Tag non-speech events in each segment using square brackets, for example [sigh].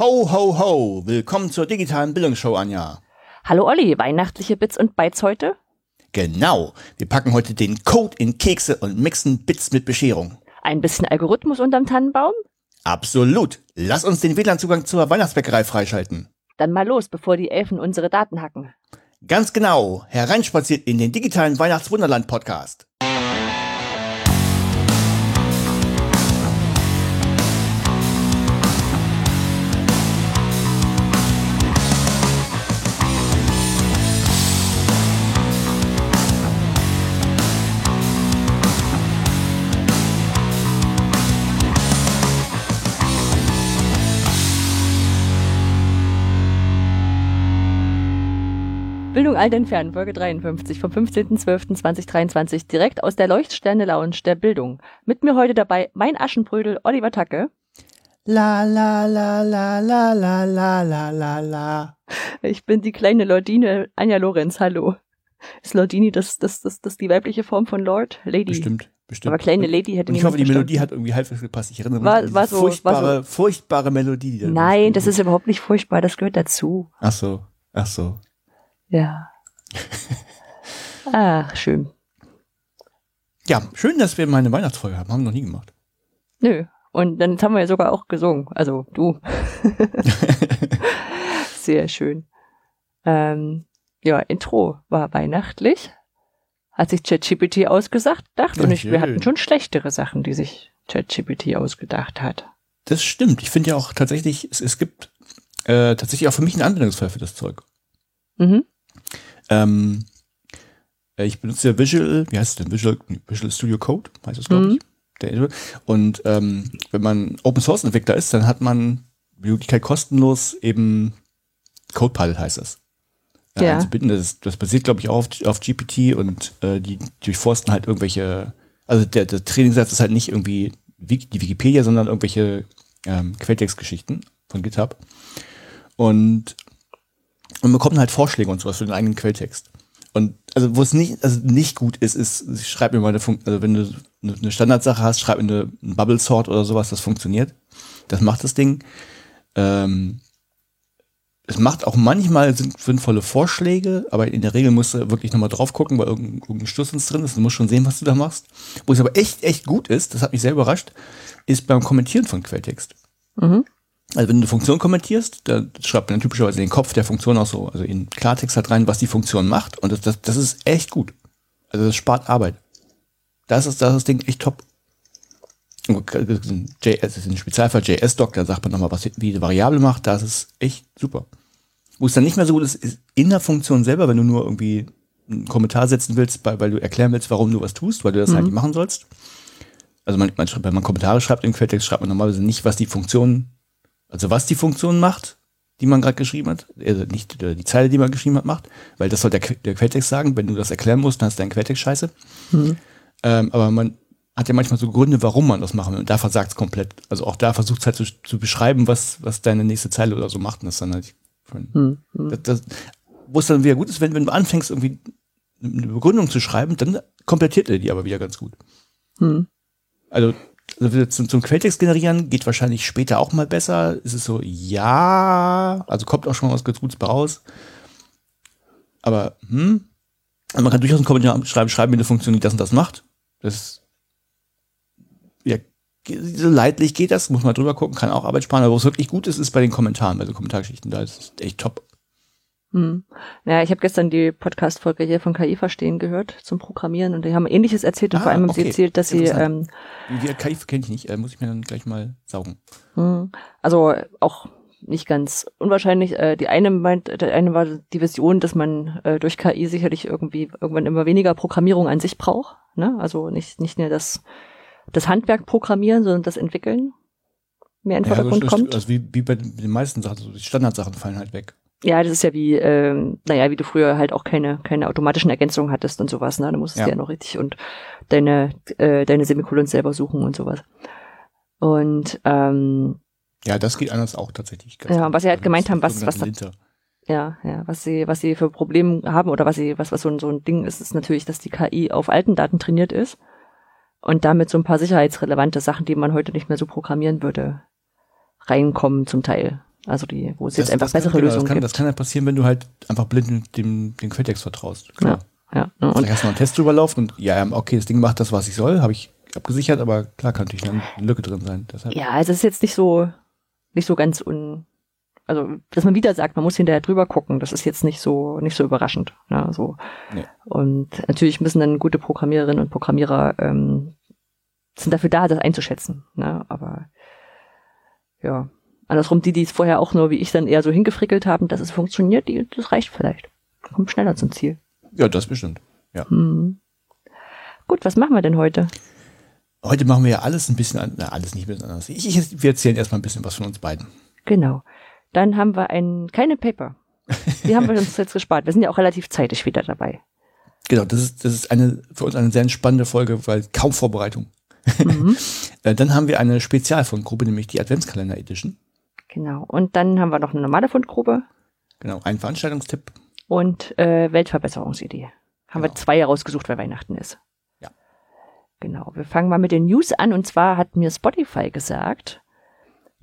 Ho, ho, ho! Willkommen zur digitalen Bildungsshow, Anja. Hallo Olli, weihnachtliche Bits und Bytes heute? Genau. Wir packen heute den Code in Kekse und mixen Bits mit Bescherung. Ein bisschen Algorithmus unterm Tannenbaum? Absolut. Lass uns den WLAN-Zugang zur Weihnachtsbäckerei freischalten. Dann mal los, bevor die Elfen unsere Daten hacken. Ganz genau. Hereinspaziert in den digitalen Weihnachtswunderland-Podcast. Bildung alt entfernen, Folge 53 vom 15.12.2023, direkt aus der Leuchtsterne Lounge der Bildung. Mit mir heute dabei mein Aschenbrödel Oliver Tacke. La la la la la la la la la la. Ich bin die kleine Lordine Anja Lorenz, hallo. Ist Lordini das, das, das, das die weibliche Form von Lord? Lady. Bestimmt, bestimmt. Aber kleine Lady hätte Und ich hoffe, die. Melodie hat irgendwie halbwegs gepasst. Ich erinnere mich War- an war so- war furchtbare, furchtbare Melodie. die da Nein, das ist überhaupt nicht furchtbar, das gehört dazu. Ach so, ach so. Ja. Ach, [laughs] schön. Ja, schön, dass wir mal eine Weihnachtsfolge haben. Haben wir noch nie gemacht. Nö. Und dann haben wir ja sogar auch gesungen. Also du. [laughs] Sehr schön. Ähm, ja, Intro war weihnachtlich. Hat sich ChatGPT ausgesagt, dacht. Und ich, wir hatten schon schlechtere Sachen, die sich ChatGPT ausgedacht hat. Das stimmt. Ich finde ja auch tatsächlich, es, es gibt äh, tatsächlich auch für mich einen Anwendungsfall für das Zeug. Mhm. Ähm, äh, ich benutze ja Visual, wie heißt es denn? Visual, Visual Studio Code, heißt das, glaube Mhm. ich. Der, und ähm, wenn man Open Source Entwickler ist, dann hat man die Möglichkeit kostenlos eben CodePilot heißt das. Äh, Ja. einzubinden. Das, das basiert, glaube ich, auch auf, auf GPT und äh, die durchforsten halt irgendwelche, also der, der Trainingssatz ist halt nicht irgendwie die Wikipedia, sondern irgendwelche ähm, Quelltextgeschichten von GitHub. Und und bekommen halt Vorschläge und sowas für den eigenen Quelltext. Und also wo es nicht, also nicht gut ist, ist, schreib mir mal eine Fun also wenn du eine eine Standardsache hast, schreib mir eine, ein Bubble Sort oder sowas, das funktioniert. Das macht das Ding. Ähm, es macht auch manchmal sinn- sinnvolle Vorschläge, aber in der Regel musst du wirklich nochmal drauf gucken, weil irgendein, irgendein Stussens drin ist. Du musst schon sehen, was du da machst. Wo es aber echt, echt gut ist, das hat mich sehr überrascht, ist beim Kommentieren von Quelltext. Mhm. Also wenn du eine Funktion kommentierst, da schreibt man typischerweise den Kopf der Funktion auch so, also in Klartext halt rein, was die Funktion macht. Und das, das, das ist echt gut. Also das spart Arbeit. Das ist, das ist das Ding echt top. JS, das ist ein Spezialfall JS-Doc, da sagt man nochmal, was wie die Variable macht, das ist echt super. Wo es dann nicht mehr so gut ist, ist in der Funktion selber, wenn du nur irgendwie einen Kommentar setzen willst, weil, du erklären willst, warum du was tust, weil du das halt nicht machen sollst. Also man, man, wenn man Kommentare schreibt im Quelltext, schreibt man normalerweise nicht, was die Funktion also was die Funktion macht, die man gerade geschrieben hat, also nicht äh, die Zeile, die man geschrieben hat, macht, weil das soll der, der Quelltext sagen. Wenn du das erklären musst, dann hast du deinen Quelltext scheiße. Ähm, aber man hat ja manchmal so Gründe, warum man das machen will. Und da versagt es komplett. Also auch da versucht es halt zu, zu beschreiben, was, was deine nächste Zeile oder so macht. Und das dann halt, Hm. das, das, wo es dann wieder gut ist, wenn, wenn du anfängst, irgendwie eine Begründung zu schreiben, dann komplettiert er die aber wieder ganz gut. Hm. Also, also zum, zum Quelltext generieren geht wahrscheinlich später auch mal besser. Ist es so, ja, also kommt auch schon mal was ganz Gutes raus. Aber, hm, also man kann durchaus einen Kommentar schreiben, schreiben mir eine Funktion, die das und das macht. Das, ja, so leidlich geht das, muss man drüber gucken, kann auch Arbeit sparen. Aber wo es wirklich gut ist, ist bei den Kommentaren, bei den Kommentargeschichten. Da ist es echt top. Hm. Ja, ich habe gestern die Podcast-Folge hier von KI verstehen gehört zum Programmieren und die haben Ähnliches erzählt und Ah, vor allem haben sie okay. erzählt, dass sie ähm. Die KI kenne ich nicht, äh, muss ich mir dann gleich mal saugen. Hm. Also auch nicht ganz unwahrscheinlich. Äh, die eine meint, der eine war die Vision, dass man äh, durch KI sicherlich irgendwie irgendwann immer weniger Programmierung an sich braucht. Ne? Also nicht nicht mehr das das Handwerk programmieren, sondern das Entwickeln mehr in den Vordergrund das, kommt. Also wie, wie bei den den meisten Sachen, so die Standardsachen fallen halt weg. Ja, das ist ja wie, ähm, naja, wie du früher halt auch keine, keine automatischen Ergänzungen hattest und sowas, ne? Du musstest Ja. ja, noch richtig und deine, äh, deine Semikolons selber suchen und sowas. Und ähm, Ja, das geht anders auch tatsächlich. ganz Ja, gut. was sie halt Also gemeint haben, was- was Linter. ja, ja, was sie, was sie für Probleme haben oder was sie, was, was so ein, so ein Ding ist, ist natürlich, dass die KI auf alten Daten trainiert ist und damit so ein paar sicherheitsrelevante Sachen, die man heute nicht mehr so programmieren würde, reinkommen zum Teil. Also die, wo es Das- jetzt einfach kann- bessere genau, Lösungen das kann, gibt. Das kann ja passieren, wenn du halt einfach blind dem, dem Quelltext vertraust. ja, Klar. ja. ne? Und hast du noch einen Test drüber laufen und ja, okay, das Ding macht das, was ich soll, habe ich abgesichert, aber klar kann natürlich eine Lücke drin sein. Deshalb, Ja, also es ist jetzt nicht so, nicht so ganz un, also, dass man wieder sagt, man muss hinterher drüber gucken, das ist jetzt nicht so, nicht so überraschend, ne, so. Nee. Und natürlich müssen dann gute Programmiererinnen und Programmierer, ähm, sind dafür da, das einzuschätzen, ne, aber, ja. Andersrum, die, die es vorher auch nur wie ich dann eher so hingefrickelt haben, dass es funktioniert, die, das reicht vielleicht. Kommt schneller zum Ziel. ja, das bestimmt. Ja. Hm. Gut, was machen wir denn heute? Heute machen wir ja alles ein bisschen, an- na, alles nicht ein bisschen anders. Ich, ich, wir erzählen erstmal ein bisschen was von uns beiden. Genau. Dann haben wir ein, keine Paper. Die haben wir uns jetzt gespart. Wir sind ja auch relativ zeitig wieder dabei. Genau, das ist, das ist eine, für uns eine sehr spannende Folge, weil kaum Vorbereitung. Mhm. [laughs] Äh, Dann haben wir eine Spezialfundgruppe, nämlich die Adventskalender Edition. Genau. Und dann haben wir noch eine normale Fundgrube Genau, ein Veranstaltungstipp. und äh, Weltverbesserungsidee. Haben wir Genau. zwei herausgesucht, weil Weihnachten ist. Ja. Genau. Wir fangen mal mit den News an. Und zwar hat mir Spotify gesagt,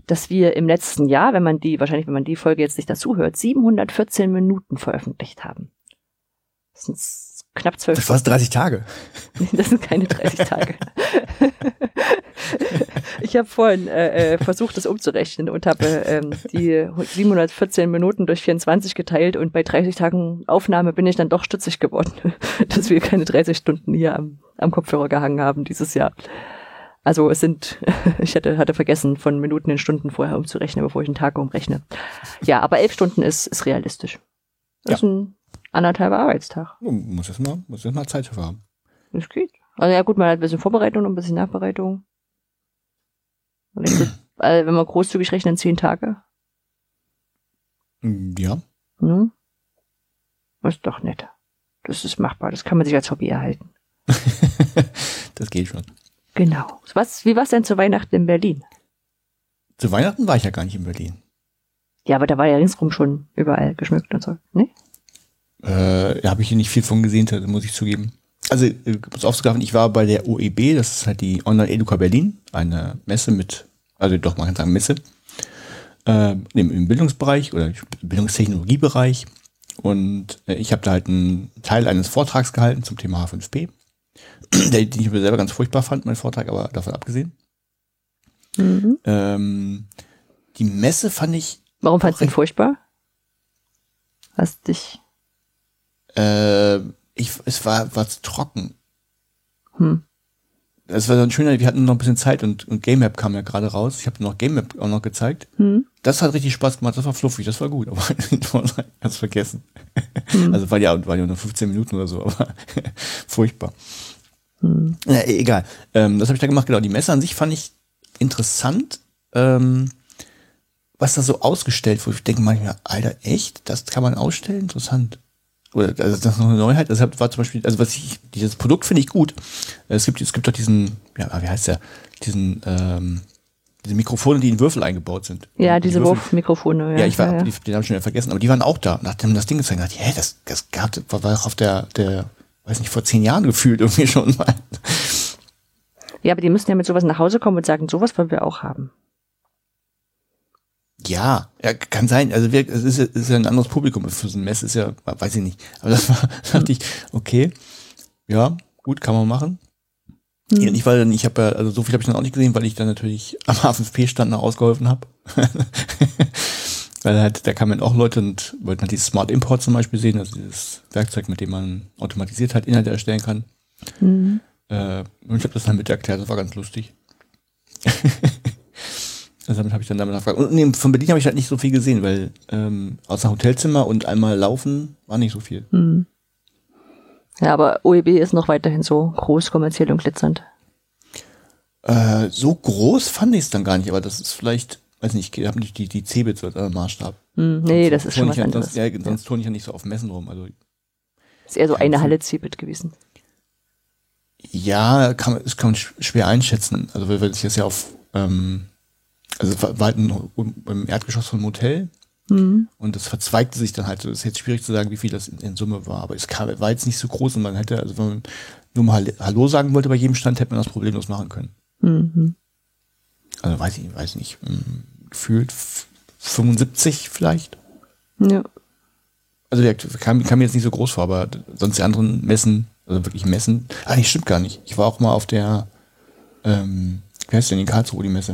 dass wir im letzten Jahr, wenn man die, wahrscheinlich wenn man die Folge jetzt nicht dazu hört, 714 Minuten veröffentlicht haben. Das sind knapp zwölf Das war 30 Tage. [laughs] Das sind keine 30 Tage. [laughs] ich habe vorhin äh, äh, versucht, das umzurechnen und habe ähm, die 714 Minuten durch 24 geteilt und bei 30 Tagen Aufnahme bin ich dann doch stutzig geworden, [laughs] dass wir keine 30 Stunden hier am, am Kopfhörer gehangen haben dieses Jahr. Also es sind, ich hatte, hatte vergessen, von Minuten in Stunden vorher umzurechnen, bevor ich einen Tag umrechne. Ja, aber elf Stunden ist, ist realistisch. Das ist ein anderthalber Arbeitstag. Muss jetzt mal, muss jetzt mal Zeit dafür haben. Das geht. Also ja gut, man hat ein bisschen Vorbereitung und ein bisschen Nachbereitung. So, [clears throat] also wenn wir großzügig rechnen, zehn Tage. Ja. Ne? Das ist doch nett. Das ist machbar. Das kann man sich als Hobby erhalten. [laughs] das geht schon. Genau. Was, wie war's denn zu Weihnachten in Berlin? Zu Weihnachten war ich ja gar nicht in Berlin. Ja, aber da war ja ringsrum schon überall geschmückt und so. Ne? Äh, da habe ich hier nicht viel von gesehen, das muss ich zugeben. Also, äh, muss aufzugreifen, ich war bei der OEB, das ist halt die Online Educa Berlin, eine Messe mit, also doch, man kann sagen Messe, äh, im, Bildungsbereich oder Bildungstechnologiebereich. Und äh, ich habe da halt einen Teil eines Vortrags gehalten zum Thema H5P, der, [clears throat] den ich mir selber ganz furchtbar fand, mein Vortrag, aber davon abgesehen. Mhm. Ähm, die Messe fand ich Warum fandst du ihn furchtbar? Hast dich. Äh, ich, es war, war zu trocken. Hm. Es war dann schöner, wir hatten noch ein bisschen Zeit und, und Game Map kam ja gerade raus. Ich habe noch Game Map auch noch gezeigt. Hm? Das hat richtig Spaß gemacht, das war fluffig, das war gut, aber [laughs] ganz vergessen. Hm. Also war ja, war ja nur 15 Minuten oder so, aber [laughs] furchtbar. Hm. Ja, egal. Ähm, das habe ich da gemacht, genau. Die Messe an sich fand ich interessant. Ähm, was da so ausgestellt wurde. Ich denke manchmal, Alter, echt? Das kann man ausstellen? Interessant. Oder also das ist noch eine Neuheit. Deshalb war zum Beispiel, also was ich, dieses Produkt finde ich gut. Es gibt, es gibt doch diesen, ja, wie heißt der? Diesen, ähm, diese Mikrofone, die in Würfel eingebaut sind. Ja, die diese Würfel- Wurfmikrofone. Ja, ja, ich war, ja, ja. Die, den habe ich schon wieder vergessen, aber die waren auch da. Nachdem das Ding gezeigt hat, hä, das, das gab, war, war auch auf der, der, weiß nicht, vor zehn Jahren gefühlt irgendwie [laughs] schon mal. ja, aber die müssen ja mit sowas nach Hause kommen und sagen, sowas wollen wir auch haben. Ja, ja, kann sein. Also wir, es ist, ist ja ein anderes Publikum. Für so ein Mess ist ja, weiß ich nicht. Aber das war, [laughs] dachte ich, okay, ja, gut, kann man machen. Hm. Ich war dann, ich habe ja, also so viel habe ich dann auch nicht gesehen, weil ich dann natürlich am H5P-Stand noch ausgeholfen habe. [laughs] weil halt, da kamen auch Leute und wollten halt dieses Smart Import zum Beispiel sehen, also dieses Werkzeug, mit dem man automatisiert halt Inhalte erstellen kann. Mhm. Äh, und ich habe das dann mit erklärt, das war ganz lustig. [laughs] also damit habe ich dann damit nachgefragt. Und nee, von Berlin habe ich halt nicht so viel gesehen, weil ähm, außer Hotelzimmer und einmal laufen war nicht so viel. Hm. Ja, aber OEB ist noch weiterhin so groß, kommerziell und glitzernd. Äh, so groß fand ich es dann gar nicht, aber das ist vielleicht, weiß nicht, ich habe nicht die, die Cebit so als Maßstab. Hm, nee, das ist schon was ja, anderes. Sonst, ja, sonst turne ich ja nicht so auf Messen rum. Also Ist eher so eine Halle Cebit gewesen. ja, kann, das kann man sch- schwer einschätzen. Also weil weil ich das ja auf, ähm, also es war halt ein, im Erdgeschoss von einem Hotel Hm. Und das verzweigte sich dann halt. so. Es ist jetzt schwierig zu sagen, wie viel das in, in Summe war. Aber es kam, war jetzt nicht so groß und man hätte, also wenn man nur mal Hallo- sagen wollte bei jedem Stand, hätte man das problemlos machen können. Mhm. Also weiß ich, weiß nicht, ähm, gefühlt f- 75 vielleicht. Ja. Also der kam, kam mir jetzt nicht so groß vor, aber sonst die anderen Messen, also wirklich Messen. Ah, nee, stimmt gar nicht. Ich war auch mal auf der, ähm, wie heißt denn in Karlsruhe die Messe?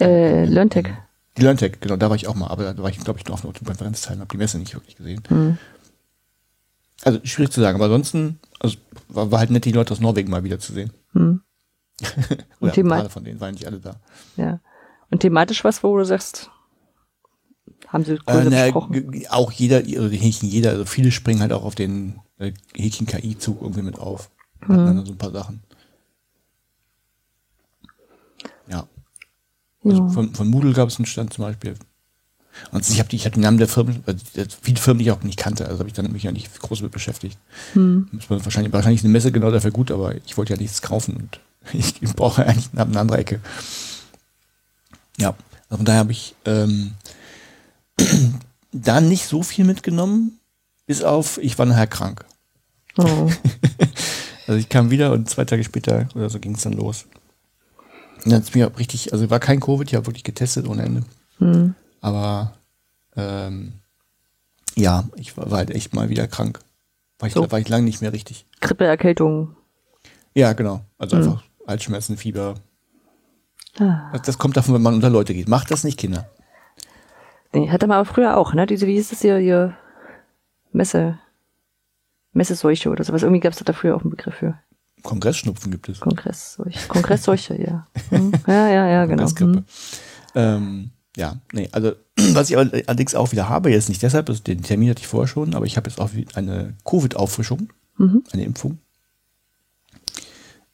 Äh, LearnTech. Die LearnTech, genau, da war ich auch mal, aber da war ich, glaube ich, nur auf einer Konferenz habe die Messe nicht wirklich gesehen. Hm. Also schwierig zu sagen, aber ansonsten also, war, war halt nett, die Leute aus Norwegen mal wieder zu sehen. Hm. [laughs] Oder ein paar von denen waren nicht alle da. Ja. Und thematisch was, wo du sagst, haben sie Äh, größer na, auch jeder, also die Häkchen jeder, also viele springen halt auch auf den äh, Häkchen KI-Zug irgendwie mit auf. Hatten Mhm. dann so ein paar Sachen. Ja. Also Ja. von, von Moodle gab es einen Stand zum Beispiel. Und ich habe die, ich hab den Namen der Firmen, also die- viele Firmen, die ich auch nicht kannte, also habe ich dann mich ja nicht groß mit beschäftigt. Hm. Wahrscheinlich, wahrscheinlich eine Messe genau dafür gut, aber ich wollte ja nichts kaufen und [laughs] ich brauche eigentlich eine andere Ecke. Ja, also von daher habe ich ähm, [clears throat] da nicht so viel mitgenommen, bis auf, ich war nachher krank. Oh. [laughs] Also ich kam wieder und zwei Tage später oder so ging es dann los. Dann ist mir richtig, also war kein Covid, ich habe wirklich getestet ohne Ende. Hm. Aber ähm, ja, ich war, war halt echt mal wieder krank. War ich, So. war ich lange nicht mehr richtig. Grippe, Erkältung. Ja, genau. Also Mhm. einfach Halsschmerzen, Fieber. Ah. Das, das kommt davon, wenn man unter Leute geht. Macht das nicht, Kinder. Nee, hatte man aber früher auch, ne? Diese, wie hieß das hier, hier Messe, Messeseuche oder sowas. Irgendwie gab es da früher auch einen Begriff für. Kongressschnupfen gibt es. Kongressseuche. Kongressseuche, ja. Hm. Ja, ja, ja, [laughs] genau. Hm. Ähm, ja, nee, also [clears throat] was ich aber allerdings auch wieder habe, jetzt nicht deshalb, also den Termin hatte ich vorher schon, aber ich habe jetzt auch eine Covid-Auffrischung, Mhm. eine Impfung.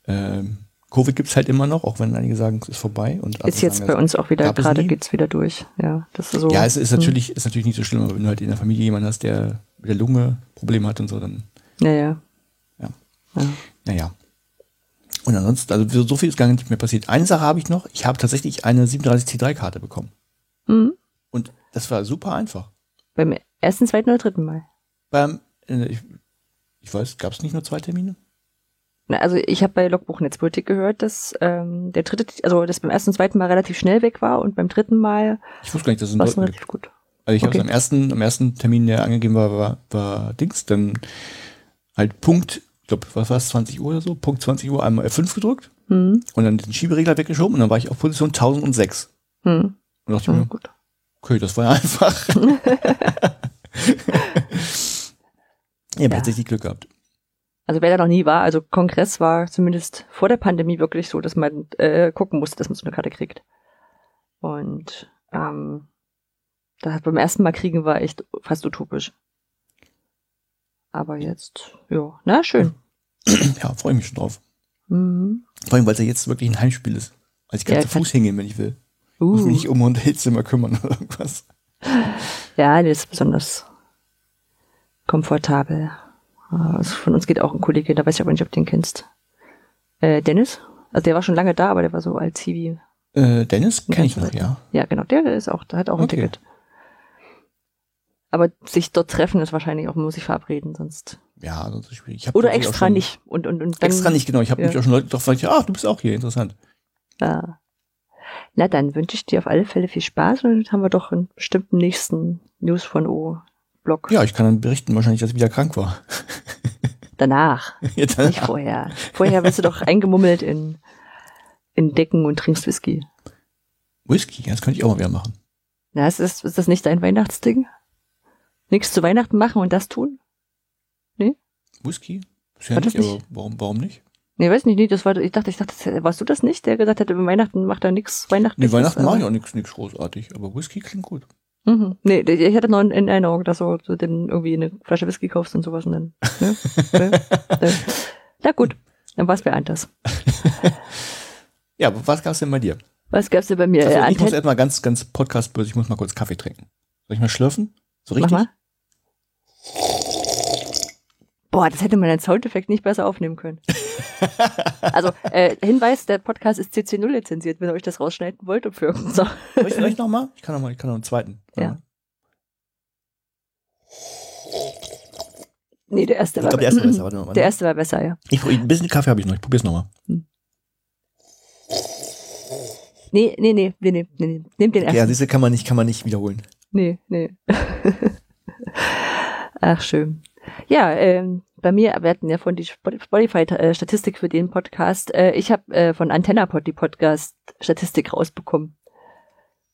Ähm, Covid gibt es halt immer noch, auch wenn einige sagen, es ist vorbei. Und Ist jetzt sagen, bei es uns auch wieder, es gerade nie. geht's wieder durch. Ja, das ist so. Ja, es ist hm. natürlich, ist natürlich nicht so schlimm, aber wenn du halt in der Familie jemanden hast, der mit der Lunge Probleme hat und so, dann, Ja, ja. ja, ja. naja. Und ansonsten, also so- viel ist gar nicht mehr passiert. Eine Sache habe ich noch, ich habe tatsächlich eine 37C3-Karte bekommen. Mhm. Und das war super einfach. Beim ersten, zweiten oder dritten Mal. Beim, äh, ich, ich weiß, gab es nicht nur zwei Termine? Na, also ich habe bei Logbuch Netzpolitik gehört, dass ähm, der dritte, also das beim ersten und zweiten Mal relativ schnell weg war und beim dritten Mal Ich wusste gar nicht, dass es es Deuten gibt. relativ gut. Also ich habe Okay. es am ersten, am ersten Termin, der angegeben war, war, war Dings, dann halt Punkt, ich glaube, was war es, 20 Uhr oder so, Punkt 20 Uhr einmal F5 gedrückt Hm. und dann den Schieberegler weggeschoben und dann war ich auf Position 1006. Hm. Und dachte ich mir, gut. okay, das war ja einfach. ich [laughs] habe Ja. tatsächlich Glück gehabt. Also wer da noch nie war, also Kongress war zumindest vor der Pandemie wirklich so, dass man äh, gucken musste, dass man so eine Karte kriegt. Und ähm, das beim ersten Mal kriegen war echt fast utopisch. Aber jetzt, ja, na schön. [clears throat] Ja, freue ich mich schon drauf. Mhm. Vor allem, weil es ja jetzt wirklich ein Heimspiel ist. Also ich kann Ja, zu Fuß hingehen, wenn ich will. Muss mich Uh, nicht um Hotelzimmer kümmern oder irgendwas. ja, das ist besonders komfortabel. Also von uns geht auch ein Kollege, da weiß ich aber nicht, ob du den kennst. Äh, Dennis. Also der war schon lange da, aber der war so als Zivi. Äh, Dennis kenne ich noch, ja. Ja, genau, der ist auch, der hat auch ein Okay. Ticket. Aber sich dort treffen ist wahrscheinlich auch, man muss sich verabreden, sonst. Ja, das ist schwierig. Oder extra schon- nicht. Und, und, und dann, Extra nicht, genau. Ich habe Ja. mich auch schon Leute doch gefragt, ah, du bist auch hier, interessant. Ja. Na, dann wünsche ich dir auf alle Fälle viel Spaß und dann haben wir doch einen bestimmten nächsten News von O-Blog. Ja, ich kann dann berichten wahrscheinlich, dass ich wieder krank war. [laughs] Danach, Jetzt, nicht vorher. Vorher wirst du doch eingemummelt in, in Decken und trinkst Whisky. Whisky, ja, das könnte ich auch mal wieder machen. Na, ist ist das nicht dein Weihnachtsding? Nichts zu Weihnachten machen und das tun? Whisky? Bisher War das nicht, nicht- aber warum, warum nicht? Nee, weiß nicht, nee, das war, ich dachte, ich dachte, das- warst du das nicht, der gesagt über Weihnachten macht er nichts, Weihnachten Nee, ist Weihnachten das, mache ich auch nichts nichts großartig, aber Whisky klingt gut. Mhm. Nee, ich hatte noch in, in Erinnerung, dass du, dann irgendwie eine Flasche Whisky kaufst und sowas und dann, ne? [laughs] ne? ne? Na gut, dann war's bei anders. [laughs] Ja, aber was gab's denn bei dir? Was gab's denn bei mir? Äh, ich muss Anten- erstmal ganz, ganz podcastböse, ich muss mal kurz Kaffee trinken. Soll ich mal schlürfen? So Mach richtig? mal. Boah, das hätte man als Soundeffekt nicht besser aufnehmen können. [laughs] also, äh, Hinweis, der Podcast ist CC0 lizenziert, wenn ihr euch das rausschneiden wollt und für irgendeinen Song. Soll ich vielleicht noch mal? Ich kann noch mal, ich kann noch einen zweiten. Ja. Nee, der erste Ich war glaube, der erste war besser. Warte mal. Der erste war besser, ja. Ich, ein bisschen Kaffee habe ich noch. Ich probier's noch mal. Nee, Nee, nee, nee, nee, nee, nee. Nehmt den ersten. Ja, diese kann man nicht, kann man nicht wiederholen. Nee, nee. Ach, schön. Ja, ähm, bei mir, wir hatten ja von die Spotify-Statistik für den Podcast. Äh, ich habe äh, von AntennaPod die Podcast-Statistik rausbekommen.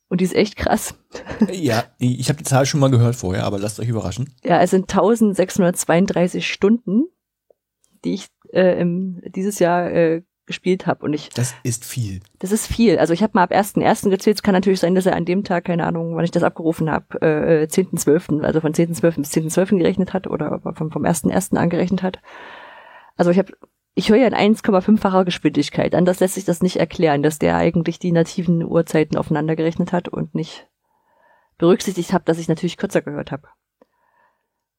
Und die ist echt krass. Ja, ich habe die Zahl schon mal gehört vorher, aber lasst euch überraschen. Ja, es sind 1632 Stunden, die ich äh, im, dieses Jahr äh, gespielt habe. Und ich. Das ist viel. Das ist viel. Also ich habe mal ab 1.1. gezählt. Es kann natürlich sein, dass er an dem Tag, keine Ahnung, wann ich das abgerufen habe, äh, 10.12., also von 10.12. bis 10.12. gerechnet hat oder vom, vom 1.1. angerechnet hat. Also ich habe ich höre ja in 1,5-facher Geschwindigkeit. Anders lässt sich das nicht erklären, dass der eigentlich die nativen Uhrzeiten aufeinander gerechnet hat und nicht berücksichtigt hat, dass ich natürlich kürzer gehört habe.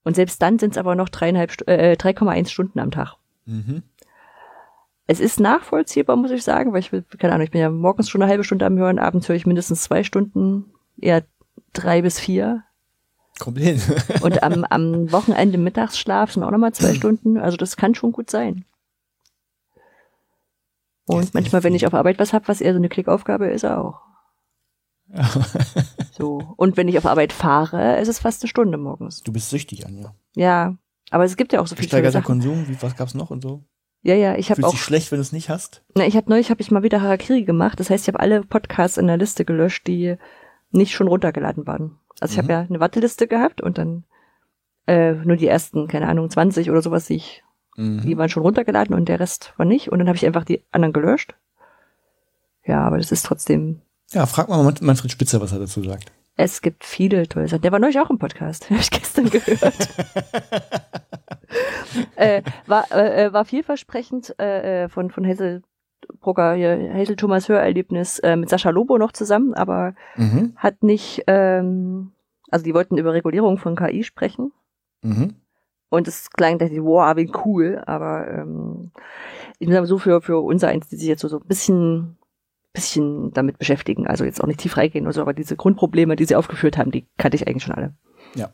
Und selbst dann sind es aber noch dreieinhalb, äh, 3,1 Stunden am Tag. Mhm. Es ist nachvollziehbar, muss ich sagen, weil ich, keine Ahnung, ich bin ja morgens schon eine halbe Stunde am Hören, abends höre ich mindestens zwei Stunden, eher drei bis vier. Kommt hin. [laughs] und am, am Wochenende Mittagsschlaf sind auch nochmal zwei [clears throat] Stunden. Also das kann schon gut sein. Und manchmal, wenn ich auf Arbeit was habe, was eher so eine Klickaufgabe ist, auch. [laughs] so. Und wenn ich auf Arbeit fahre, ist es fast eine Stunde morgens. Du bist süchtig, Anja. Ja. Aber es gibt ja auch so viele Gesteigerter Konsum, wie, was gab's noch und so? Ja, ja, ich habe auch. Dich schlecht, wenn du es nicht hast? Na, ich habe neulich habe ich mal wieder Harakiri gemacht. Das heißt, ich habe alle Podcasts in der Liste gelöscht, die nicht schon runtergeladen waren. Also ich mhm. habe ja eine Warteliste gehabt und dann äh, nur die ersten, keine Ahnung, 20 oder sowas, die ich Mhm. Die waren schon runtergeladen und der Rest war nicht. Und dann habe ich einfach die anderen gelöscht. Ja, aber das ist trotzdem. Ja, frag mal Manfred Spitzer, was er dazu sagt. Es gibt viele tolle Sachen. Der war neulich auch im Podcast. [laughs] Habe ich gestern gehört. [laughs] äh, war, äh, war vielversprechend äh, äh von, von Hazel Brugger, hier, Hazel Thomas Hörerlebnis äh, mit Sascha Lobo noch zusammen, aber mhm. hat nicht, ähm, also die wollten über Regulierung von KI sprechen. Mhm. Und es klang, dass ich, wow, wie cool, aber ähm, ich bin so für, für unser eins, die sich jetzt so, so ein bisschen, bisschen damit beschäftigen. Also jetzt auch nicht tief reingehen oder so, aber diese Grundprobleme, die sie aufgeführt haben, die kannte ich eigentlich schon alle. Ja.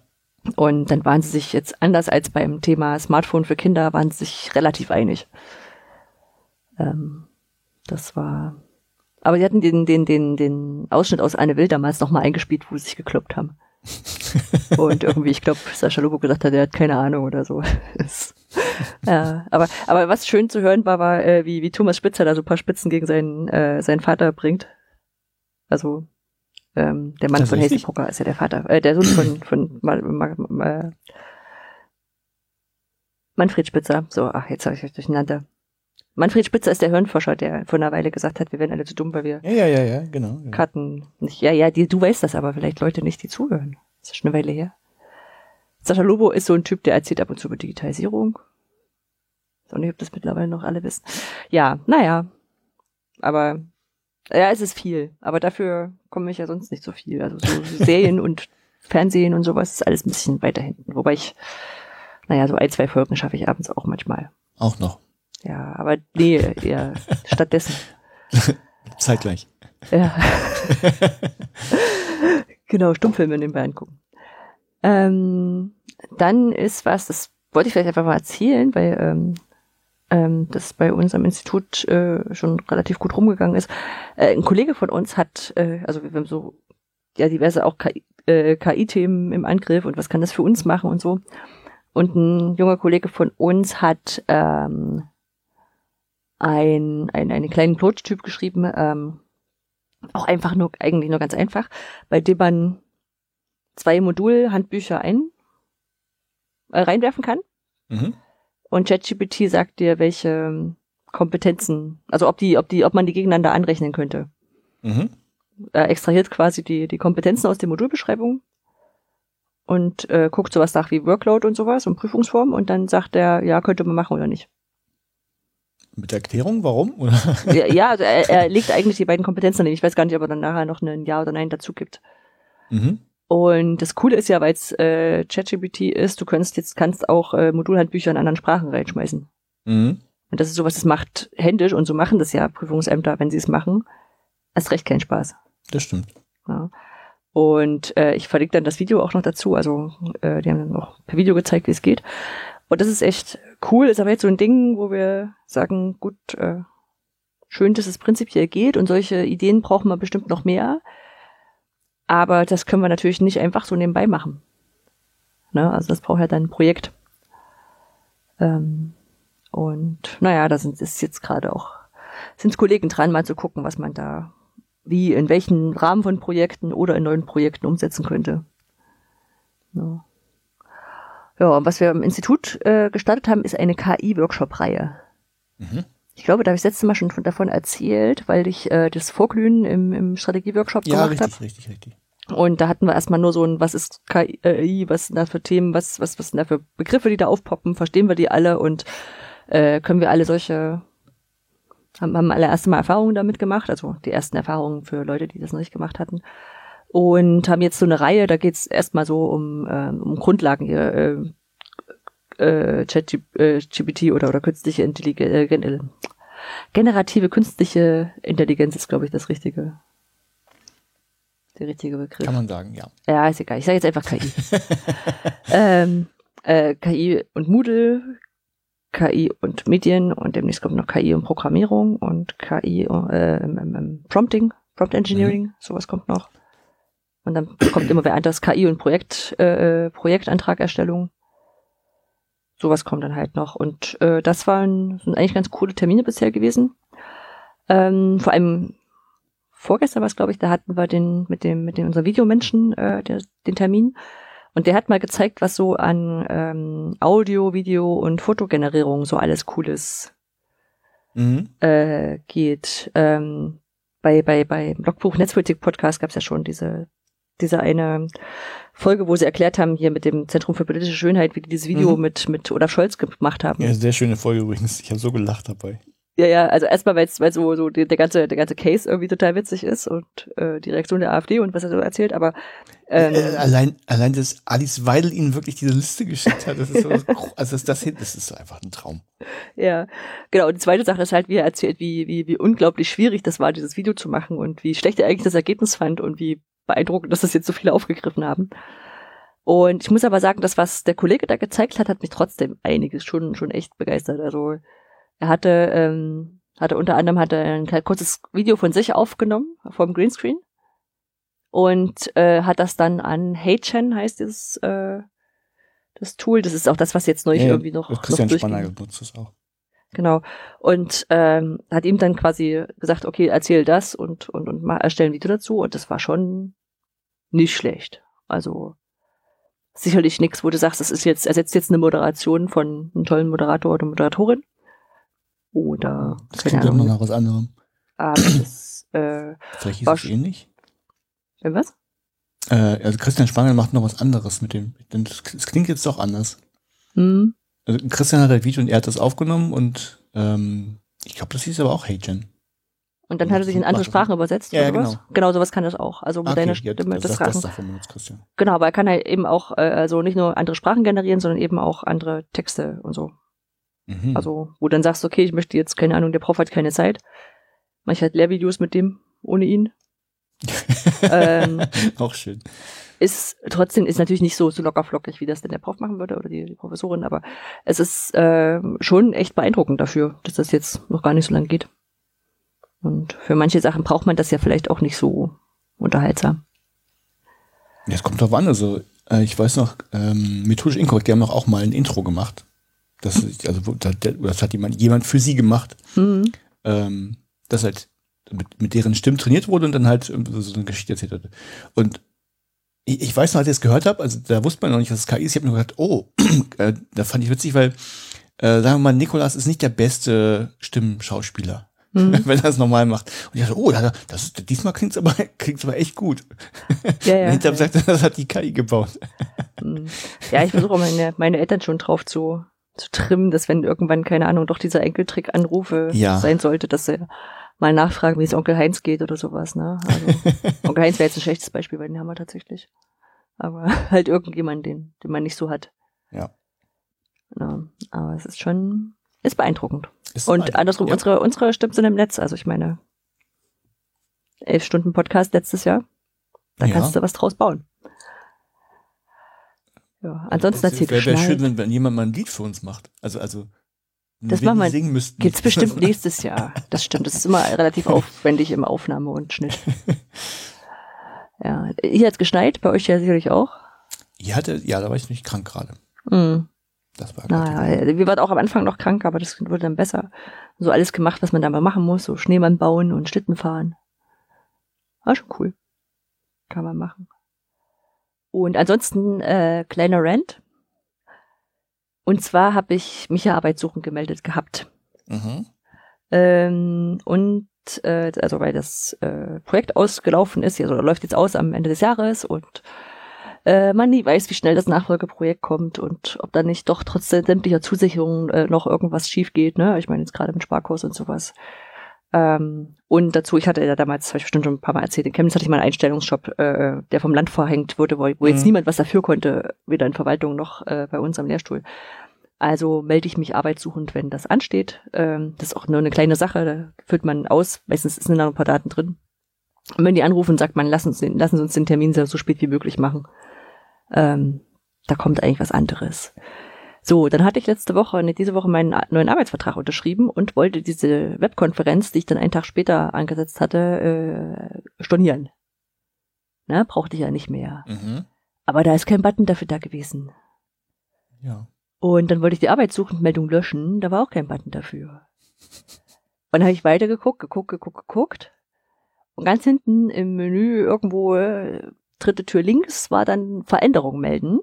Und dann waren sie sich jetzt anders als beim Thema Smartphone für Kinder, waren sie sich relativ einig. Ähm, das war. Aber sie hatten den, den, den, den Ausschnitt aus Anne Will damals nochmal eingespielt, wo sie sich gekloppt haben. [laughs] und irgendwie, ich glaube, Sascha Lobo gesagt hat, er hat keine Ahnung oder so. [laughs] ja, aber, aber was schön zu hören war, war, äh, wie, wie Thomas Spitzer da so ein paar Spitzen gegen seinen, äh, seinen Vater bringt. Also, ähm, der Mann von Hasty Poker ist ja der Vater, äh, der Sohn von, von Ma, Ma, Ma, Manfred Spitzer. So, ach, jetzt habe ich euch durcheinander. Manfred Spitzer ist der Hirnforscher, der vor einer Weile gesagt hat, wir werden alle zu dumm, weil wir ja, ja, ja, ja, genau, ja. Karten nicht. Ja, ja, die, du weißt das aber vielleicht Leute nicht, die zuhören. Das ist schon eine Weile her. Sascha Lobo ist so ein Typ, der erzählt ab und zu über Digitalisierung. Ich weiß nicht, ob das mittlerweile noch alle wissen. Ja, naja. Aber ja, es ist viel. Aber dafür komme ich ja sonst nicht so viel. Also so [laughs] Serien und Fernsehen und sowas ist alles ein bisschen weiter hinten. Wobei ich, naja, so ein, zwei Folgen schaffe ich abends auch manchmal. Auch noch. Ja, aber nee, ja, stattdessen. [laughs] Zeitgleich. Ja. genau, Stummfilme nebenbei angucken. Ähm, dann ist was, das wollte ich vielleicht einfach mal erzählen, weil ähm, ähm, das bei uns am Institut äh, schon relativ gut rumgegangen ist. Äh, ein Kollege von uns hat, äh, also wir haben so ja diverse auch KI-Themen äh, im Angriff und was kann das für uns machen und so. Und ein junger Kollege von uns hat ähm, ein, ein, einen kleinen Prototyp geschrieben, ähm, auch einfach nur, eigentlich nur ganz einfach, bei dem man zwei Modul-Handbücher ein, äh, reinwerfen kann. Mhm. Und ChatGPT sagt dir, welche Kompetenzen, also ob die, ob die, ob man die gegeneinander anrechnen könnte. Mhm. Er extrahiert quasi die, die Kompetenzen aus der Modulbeschreibung und äh, guckt sowas nach wie Workload und sowas und Prüfungsform und dann sagt er, ja, könnte man machen oder nicht. Mit Erklärung, warum? ja, ja also er, er [laughs] legt eigentlich die beiden Kompetenzen an. Ich weiß gar nicht, ob er dann nachher noch ein Ja oder Nein dazu gibt. Mhm. Und das Coole ist ja, weil es äh, ChatGPT ist, du kannst jetzt kannst auch äh, Modulhandbücher in anderen Sprachen reinschmeißen. Mhm. Und das ist sowas, das macht händisch und so machen das ja Prüfungsämter, wenn sie es machen. Erst recht keinen Spaß. Das stimmt. Ja. Und äh, ich verlinke dann das Video auch noch dazu. Also äh, die haben dann auch per Video gezeigt, wie es geht. Und das ist echt cool, ist aber jetzt so ein Ding, wo wir sagen, gut, äh, schön, dass es prinzipiell geht und solche Ideen brauchen wir bestimmt noch mehr. Aber das können wir natürlich nicht einfach so nebenbei machen. Ne? Also das braucht ja dann ein Projekt. Ähm, und naja, da sind ist jetzt gerade auch, sind Kollegen dran, mal zu gucken, was man da, wie, in welchen Rahmen von Projekten oder in neuen Projekten umsetzen könnte. Ja. Ja, und was wir im Institut äh, gestartet haben, ist eine KI-Workshop-Reihe. Mhm. Ich glaube, da habe ich das letzte Mal schon von, davon erzählt, weil ich äh, das Vorglühen im, im Strategie-Workshop ja, gemacht richtig, habe. richtig, richtig. Und da hatten wir erstmal nur so ein, was ist KI, was sind da für Themen, was, was, was sind da für Begriffe, die da aufpoppen, verstehen wir die alle und äh, können wir alle solche, haben, haben alle erste Mal Erfahrungen damit gemacht, also die ersten Erfahrungen für Leute, die das noch nicht gemacht hatten. Und haben jetzt so eine Reihe, da geht's erstmal so um, äh, um Grundlagen hier, äh, äh, ChatGPT äh, oder, oder künstliche Intelligenz, äh, generative künstliche Intelligenz ist, glaube ich, das richtige der richtige Begriff. Kann man sagen, ja. Ja, ist egal. Ich sage jetzt einfach KI. [laughs] ähm, äh, KI und Moodle, KI und Medien und demnächst kommt noch KI und Programmierung und KI äh, ähm, Prompting, Prompt Engineering, mhm. sowas kommt noch. Und dann kommt immer wer anderes KI und Projekt, äh, Projektantragerstellung. Sowas kommt dann halt noch. Und äh, das waren sind eigentlich ganz coole Termine bisher gewesen. Ähm, vor allem vorgestern war es, glaube ich, da hatten wir den mit dem mit dem unser Videomenschen äh, der, den Termin und der hat mal gezeigt, was so an ähm, Audio, Video und Fotogenerierung so alles cooles mhm. äh, geht. Ähm, bei bei bei Blogbuch Netzpolitik Podcast gab es ja schon diese diese eine Folge, wo sie erklärt haben, hier mit dem Zentrum für politische Schönheit, wie die dieses Video mhm. mit, mit Olaf Scholz gemacht haben. Ja, sehr schöne Folge übrigens. Ich habe so gelacht dabei. Ja, ja, also erstmal, weil so, so der, ganze, der ganze Case irgendwie total witzig ist und äh, die Reaktion der AfD und was er so erzählt, aber ähm, äh, allein, allein, dass Alice Weidel ihnen wirklich diese Liste geschickt hat, das ist so, [laughs] also das, das, das ist einfach ein Traum. Ja, genau. Und die zweite Sache ist halt, wie er erzählt, wie, wie, wie unglaublich schwierig das war, dieses Video zu machen und wie schlecht er eigentlich das Ergebnis fand und wie beeindruckend, dass das jetzt so viele aufgegriffen haben. Und ich muss aber sagen, das, was der Kollege da gezeigt hat, hat mich trotzdem einiges schon, schon echt begeistert. Also er hatte, ähm, hatte unter anderem hatte ein kurzes Video von sich aufgenommen vom Greenscreen und äh, hat das dann an HeyChan heißt dieses äh, das Tool. Das ist auch das, was jetzt neu ja, irgendwie noch Christian noch Spanner benutzt es auch. Genau. Und ähm, hat ihm dann quasi gesagt, okay, erzähl das und und und mal erstellen Video dazu. Und das war schon nicht schlecht. Also sicherlich nichts, wo du sagst, das ist jetzt ersetzt jetzt eine Moderation von einem tollen Moderator oder Moderatorin. Oder. Das klingt ja noch nach was anderem. Aber das, äh, Vielleicht ist es ähnlich. Äh, was? Äh, also Christian Spanier macht noch was anderes mit dem. Es klingt jetzt doch anders. Mhm. Also Christian hat ein Video und er hat das aufgenommen und ähm, ich glaube, das hieß aber auch Hey Jen. Und dann hat er sich in andere Sprachen übersetzt. Ja, ja genau. Genau, sowas kann das auch. Also mit okay, deiner Stimme ja, das, das, das davon benutzt Christian. Genau, aber er kann halt eben auch, äh, also nicht nur andere Sprachen generieren, sondern eben auch andere Texte und so. Mhm. Also, wo dann sagst, okay, ich möchte jetzt, keine Ahnung, der Prof hat keine Zeit. Mach ich halt Lehrvideos mit dem, ohne ihn. [laughs] ähm, Auch schön. Ist trotzdem ist natürlich nicht so, so lockerflockig, wie das denn der Prof machen würde oder die, die Professorin, aber es ist äh, schon echt beeindruckend dafür, dass das jetzt noch gar nicht so lang geht. Und für manche Sachen braucht man das ja vielleicht auch nicht so unterhaltsam. Ja, es kommt drauf an. Also, äh, ich weiß noch, ähm, methodisch inkorrekt, die haben auch mal ein Intro gemacht. Das, also, das hat jemand, jemand für sie gemacht. Mhm. Ähm, das halt mit, mit deren Stimmen trainiert wurde und dann halt so eine Geschichte erzählt hat. Und ich, ich weiß noch, als ich das gehört habe, also da wusste man noch nicht, dass es KI ist. Ich habe nur gedacht, oh, [clears throat] äh, da fand ich witzig, weil, äh, sagen wir mal, Nikolas ist nicht der beste Stimmschauspieler. Mhm. [laughs] wenn er es normal macht. Und ich dachte, oh, das, diesmal klingt es aber, [laughs] klingt's aber echt gut. Ja, ja, Hinterher ja. sagt das hat die KI gebaut. Mhm. Ja, ich versuche meine, meine Eltern schon drauf zu, zu trimmen, dass wenn irgendwann, keine Ahnung, doch dieser Enkeltrick-Anrufe ja. sein sollte, dass sie mal nachfragen, wie es Onkel Heinz geht oder sowas. Ne? Also, [laughs] Onkel Heinz wäre jetzt ein schlechtes Beispiel, weil den haben wir tatsächlich. Aber halt irgendjemand, den, den man nicht so hat. Ja. ja aber es ist schon, ist beeindruckend. Ist Und beeindruckend. andersrum, ja. unsere, unsere Stimmen sind im Netz. Also ich meine, elf Stunden Podcast letztes Jahr. Da ja. kannst du was draus bauen. Ja, ansonsten erzählt Wäre wär schön, wenn, wenn jemand mal ein Lied für uns macht. Also, also Das machen wir. Singen müssten. Gibt's bestimmt [laughs] nächstes Jahr. Das stimmt. Das ist immer relativ aufwendig im Aufnahme und Schnitt. [laughs] Ja, hier hat's geschneit, bei euch ja sicherlich auch. Hier hatte, ja, da war ich nicht krank gerade. Mm. Das war naja, wir waren auch am Anfang noch krank, aber das wurde dann besser. So alles gemacht, was man da mal machen muss, so Schneemann bauen und Schlitten fahren. War schon cool. Kann man machen. Und ansonsten äh, kleiner Rant. Und zwar habe ich mich ja Arbeitssuchen gemeldet gehabt. Mhm. Ähm, und äh, also weil das äh, Projekt ausgelaufen ist, also läuft jetzt aus am Ende des Jahres und äh, man nie weiß, wie schnell das Nachfolgeprojekt kommt und ob da nicht doch trotz sämtlicher Zusicherungen äh, noch irgendwas schief geht. Ne? Ich meine jetzt gerade mit Sparkurs und sowas. Ähm, und dazu, ich hatte ja damals, habe ich bestimmt schon ein paar Mal erzählt, in Chemnitz hatte ich mal einen Einstellungsjob, äh, der vom Land verhängt wurde, wo, wo jetzt mhm. niemand was dafür konnte, weder in Verwaltung noch äh, bei uns am Lehrstuhl. Also melde ich mich arbeitssuchend, wenn das ansteht. Ähm, das ist auch nur eine kleine Sache, da füllt man aus, meistens sind da noch ein paar Daten drin. Und wenn die anrufen, sagt man, lass uns, lassen Sie uns den Termin so spät wie möglich machen. Ähm, da kommt eigentlich was anderes. So, dann hatte ich letzte Woche, ne, diese Woche meinen neuen Arbeitsvertrag unterschrieben und wollte diese Webkonferenz, die ich dann einen Tag später angesetzt hatte, äh, stornieren. Ne, brauchte ich ja nicht mehr. Mhm. Aber da ist kein Button dafür da gewesen. Ja. Und dann wollte ich die Arbeitssuchenmeldung löschen, da war auch kein Button dafür. Und dann habe ich weitergeguckt, geguckt, geguckt, geguckt. Und ganz hinten im Menü irgendwo äh, dritte Tür links war dann Veränderung melden.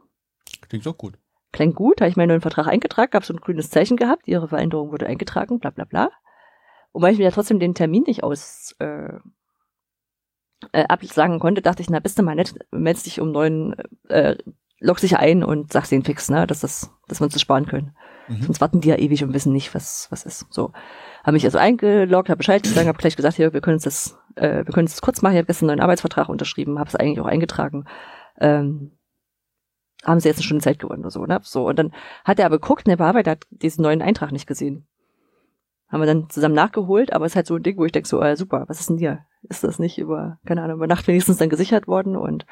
Klingt doch gut. Klingt gut, habe ich meinen neuen Vertrag eingetragen, habe so ein grünes Zeichen gehabt, ihre Veränderung wurde eingetragen, bla bla bla. Und weil ich mir ja trotzdem den Termin nicht aus äh, äh, absagen konnte, dachte ich, na bist du mal nett, meldest dich um neun, äh, log sich ein und sag's denen fix, ne, dass das, dass wir uns das sparen können. Mhm. Sonst warten die ja ewig und wissen nicht, was, was ist. So. Habe mich also eingeloggt, habe Bescheid gesagt, habe gleich gesagt, hier, wir können uns das, äh, wir können es kurz machen, ich habe gestern einen neuen Arbeitsvertrag unterschrieben, habe es eigentlich auch eingetragen. Ähm, haben sie jetzt eine Stunde Zeit gewonnen oder so, ne? So, und dann hat er aber geguckt und der Bearbeiter hat diesen neuen Eintrag nicht gesehen. Haben wir dann zusammen nachgeholt, aber es ist halt so ein Ding, wo ich denke so, äh, super, was ist denn hier? Ist das nicht über, keine Ahnung, über Nacht wenigstens dann gesichert worden und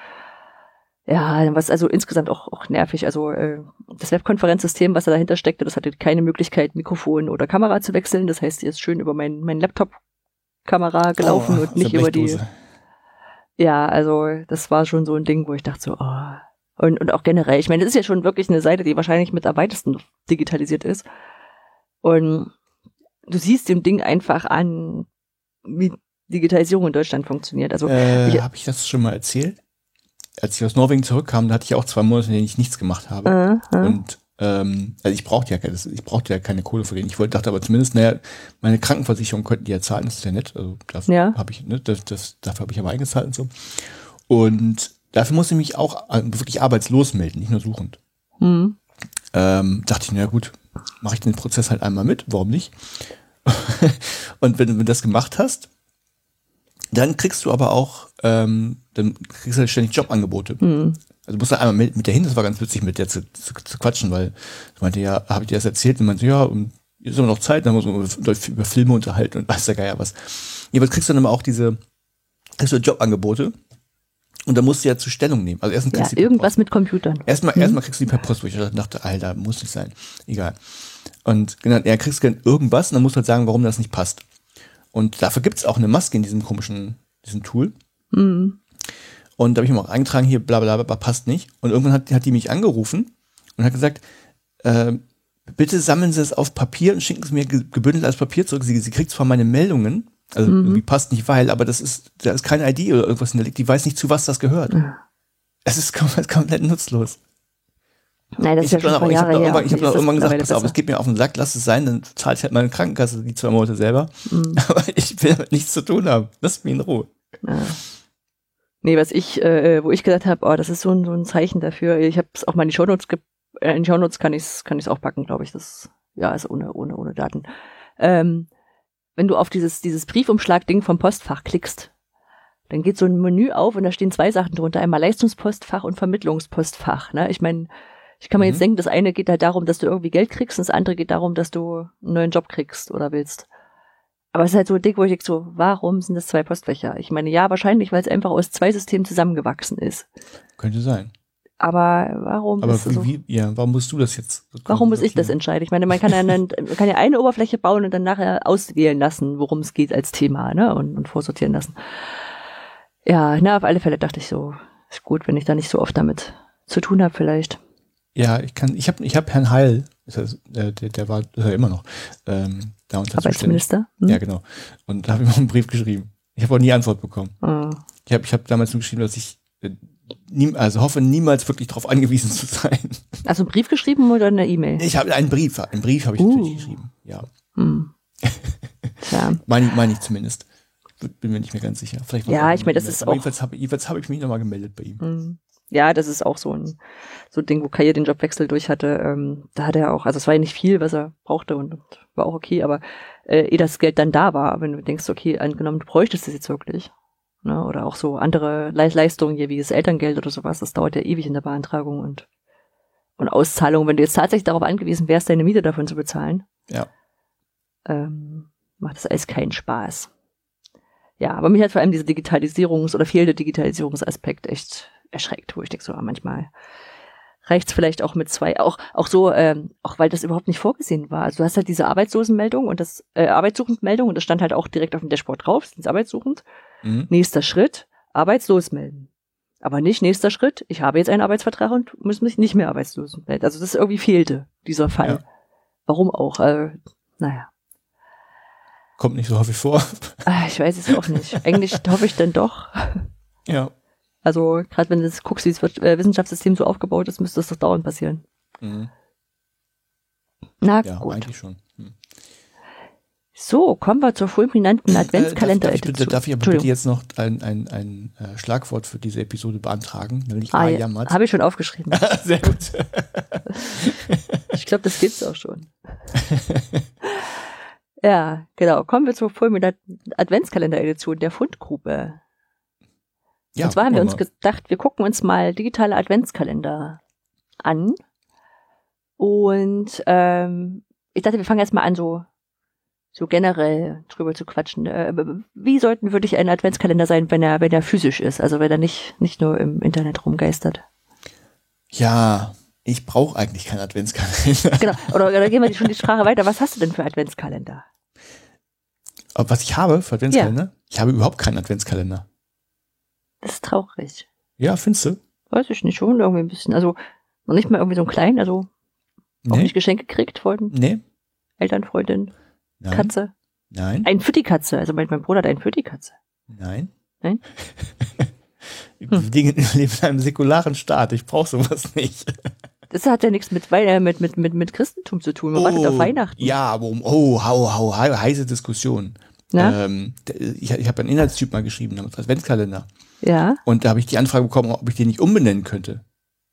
ja, was also insgesamt auch, auch nervig. Also äh, das Webkonferenzsystem, was da dahinter steckte, das hatte keine Möglichkeit, Mikrofon oder Kamera zu wechseln. Das heißt, ist schön über mein, mein Laptop-Kamera gelaufen oh, und nicht über die. Ja, also das war schon so ein Ding, wo ich dachte so, oh. Und, und auch generell, ich meine, das ist ja schon wirklich eine Seite, die wahrscheinlich mit am weitesten digitalisiert ist. Und du siehst dem Ding einfach an, wie Digitalisierung in Deutschland funktioniert. Also äh, habe ich das schon mal erzählt? als ich aus Norwegen zurückkam, da hatte ich auch zwei Monate, in denen ich nichts gemacht habe. Uh, uh. Und ähm, also ich brauchte ja, ich brauchte ja keine Kohle für den. Ich wollte, dachte aber zumindest, naja, meine Krankenversicherung könnten die ja zahlen, das ist ja nett. Also dafür ja. habe ich, ne, das, das, dafür habe ich aber eingezahlt und so. Und dafür musste ich mich auch äh, wirklich arbeitslos melden, nicht nur suchend. Mhm. Ähm, dachte ich, na gut, mache ich den Prozess halt einmal mit, warum nicht? [laughs] und wenn, wenn du das gemacht hast, dann kriegst du aber auch, ähm, dann kriegst du halt ständig Jobangebote. Mhm. Also musst du einmal mit, mit der hin, das war ganz witzig, mit der zu, zu, zu quatschen, weil ich meinte, ja, habe ich dir das erzählt? Und meinte, ja, und ist immer noch Zeit, dann muss man über Filme unterhalten und weiß der Geier was. Jeweils kriegst du dann immer auch diese, kriegst du Jobangebote. Und da musst du ja zur Stellung nehmen. Also erstens ja, irgendwas mit Computern. Erstmal, mhm. erstmal kriegst du die per Post, wo ich dachte, Alter, muss nicht sein. Egal. Und genau, er kriegst du irgendwas und dann musst du halt sagen, warum das nicht passt. Und dafür gibt es auch eine Maske in diesem komischen, diesem Tool. Mhm. Und da habe ich mir auch eingetragen, hier bla bla bla, passt nicht. Und irgendwann hat, hat die mich angerufen und hat gesagt, äh, bitte sammeln Sie es auf Papier und schicken Sie mir gebündelt als Papier zurück. Sie, sie kriegt zwar meine Meldungen, also mhm. irgendwie passt nicht, weil, aber das ist, da ist keine ID oder irgendwas in der Liegt, die weiß nicht, zu was das gehört. [laughs] Es ist komplett, komplett nutzlos. Nein, das ich ist ja schon auch, Ich habe irgendwann, hab irgendwann gesagt, pass auf, es geht mir auf den Sack, lass es sein, dann zahle ich halt meine Krankenkasse die zwei Monate selber. Mhm. [laughs] Aber ich will damit nichts zu tun haben. Lass mich in Ruhe. Ja. Nee, was ich, äh, wo ich gesagt habe, oh, das ist so ein, so ein Zeichen dafür. Ich habe es auch mal in die Shownotes ge äh, in die Shownotes kann ich es kann ich's auch packen, glaube ich. Das ja, ist ohne, ohne, ohne Daten. Ähm, wenn du auf dieses, dieses Briefumschlag-Ding vom Postfach klickst, dann geht so ein Menü auf und da stehen zwei Sachen drunter, einmal Leistungspostfach und Vermittlungspostfach. Ne? Ich meine, ich kann mir mhm. jetzt denken, das eine geht halt darum, dass du irgendwie Geld kriegst und das andere geht darum, dass du einen neuen Job kriegst oder willst. Aber es ist halt so dick, wo ich denke so, warum sind das zwei Postfächer? Ich meine, ja, wahrscheinlich, weil es einfach aus zwei Systemen zusammengewachsen ist. Könnte sein. Aber warum Aber wie, so? wie, ja, warum musst du das jetzt? Warum muss ich das entscheiden? Ich meine, man kann ja, [laughs] man kann ja eine Oberfläche bauen und dann nachher auswählen lassen, worum es geht als Thema, ne? Und, und vorsortieren lassen. Ja, na, auf alle Fälle dachte ich so, ist gut, wenn ich da nicht so oft damit zu tun habe, vielleicht. Ja, ich kann, ich habe ich hab Herrn Heil, ist das, der, der, der war ist ja immer noch, ähm, da unter. Arbeitsminister? Hm? Ja, genau. Und da habe ich [laughs] mal einen Brief geschrieben. Ich habe auch nie Antwort bekommen. Ah. Ich habe ich hab damals nur geschrieben, dass ich äh, nie, also hoffe, niemals wirklich darauf angewiesen zu sein. [laughs] Also einen Brief geschrieben oder eine E-Mail? Ich habe einen Brief, einen Brief habe ich Uh. natürlich geschrieben. Ja, Hm. [laughs] Meine ich, meine ich zumindest. Bin mir nicht mehr ganz sicher. Vielleicht Ja, ich meine, das ist auch- Jedenfalls habe jedenfalls hab ich mich nochmal gemeldet bei ihm. Hm. Ja, das ist auch so ein so ein Ding, wo Kaye den Jobwechsel durch hatte. Ähm, da hat er auch, also es war ja nicht viel, was er brauchte und, und war auch okay, aber äh, ehe das Geld dann da war, wenn du denkst, okay, angenommen, du bräuchtest es jetzt wirklich, ne, oder auch so andere Le Leistungen hier wie das Elterngeld oder sowas, das dauert ja ewig in der Beantragung und und Auszahlung, wenn du jetzt tatsächlich darauf angewiesen wärst, deine Miete davon zu bezahlen, Ja. ähm, macht das alles keinen Spaß. Ja, aber mich hat vor allem dieser Digitalisierungs- oder fehlende Digitalisierungsaspekt echt erschreckt, wo ich denke so, ah, manchmal reicht's vielleicht auch mit zwei, auch, auch so, ähm, auch weil das überhaupt nicht vorgesehen war. Also du hast halt diese Arbeitslosenmeldung und das, äh, Arbeitssuchendmeldung und das stand halt auch direkt auf dem Dashboard drauf, sind arbeitssuchend. Mhm. Nächster Schritt, arbeitslos melden. Aber nicht nächster Schritt, ich habe jetzt einen Arbeitsvertrag und muss mich nicht mehr arbeitslos melden. Also das irgendwie fehlte, dieser Fall. Ja. Warum auch? Äh, naja. Kommt nicht so häufig vor. Ah, Ich weiß es auch nicht. Eigentlich hoffe ich dann doch. ja. Also gerade wenn du das guckst, wie das äh, Wissenschaftssystem so aufgebaut ist, müsste das doch dauernd passieren. Mhm. Na Ja, gut. eigentlich schon. Hm. So, kommen wir zur fulminanten Äh, Adventskalender. darf, darf, ich bitte, darf ich aber bitte jetzt noch ein, ein, ein äh, Schlagwort für diese Episode beantragen, nämlich ah, ja. Habe ich schon aufgeschrieben. [laughs] Sehr gut. Ich glaube, das gibt's auch schon. ja, genau. Kommen wir zur fulminanten Adventskalender-Edition der Fundgrube. Ja, Und zwar haben wir uns gedacht, wir gucken uns mal digitale Adventskalender an. Und ähm, ich dachte, wir fangen jetzt mal an, so, so generell drüber zu quatschen. Äh, wie sollten wirklich ein Adventskalender sein, wenn er, wenn er physisch ist, also wenn er nicht, nicht nur im Internet rumgeistert? Ja, ich brauche eigentlich keinen Adventskalender. [laughs] Genau. Oder, oder gehen wir schon die Sprache weiter. Was hast du denn für Adventskalender? Was ich habe für Adventskalender? Ich habe überhaupt keinen Adventskalender. Das ist traurig. Ja, findest du? Weiß ich nicht, schon irgendwie ein bisschen. Also noch nicht mal irgendwie so einen kleinen, also auch Nee? nicht Geschenke gekriegt von Nee? Eltern, Freundin, Nein? Katze. Nein? Ein Fütti-Katze. Also mein, mein Bruder hat eine Fütti-Katze. Nein? Nein? [laughs] Die Dinge leben in einem säkularen Staat. Ich brauche sowas nicht. [laughs] Das hat ja nichts mit, äh, mit, mit, mit, mit Christentum zu tun. Man wartet auf Weihnachten. Ja, aber um, oh, hau, hau, hau, heiße Diskussion. Ähm, ich ich habe einen Inhaltstyp mal geschrieben, namens Adventskalender. Ja. Und da habe ich die Anfrage bekommen, ob ich den nicht umbenennen könnte.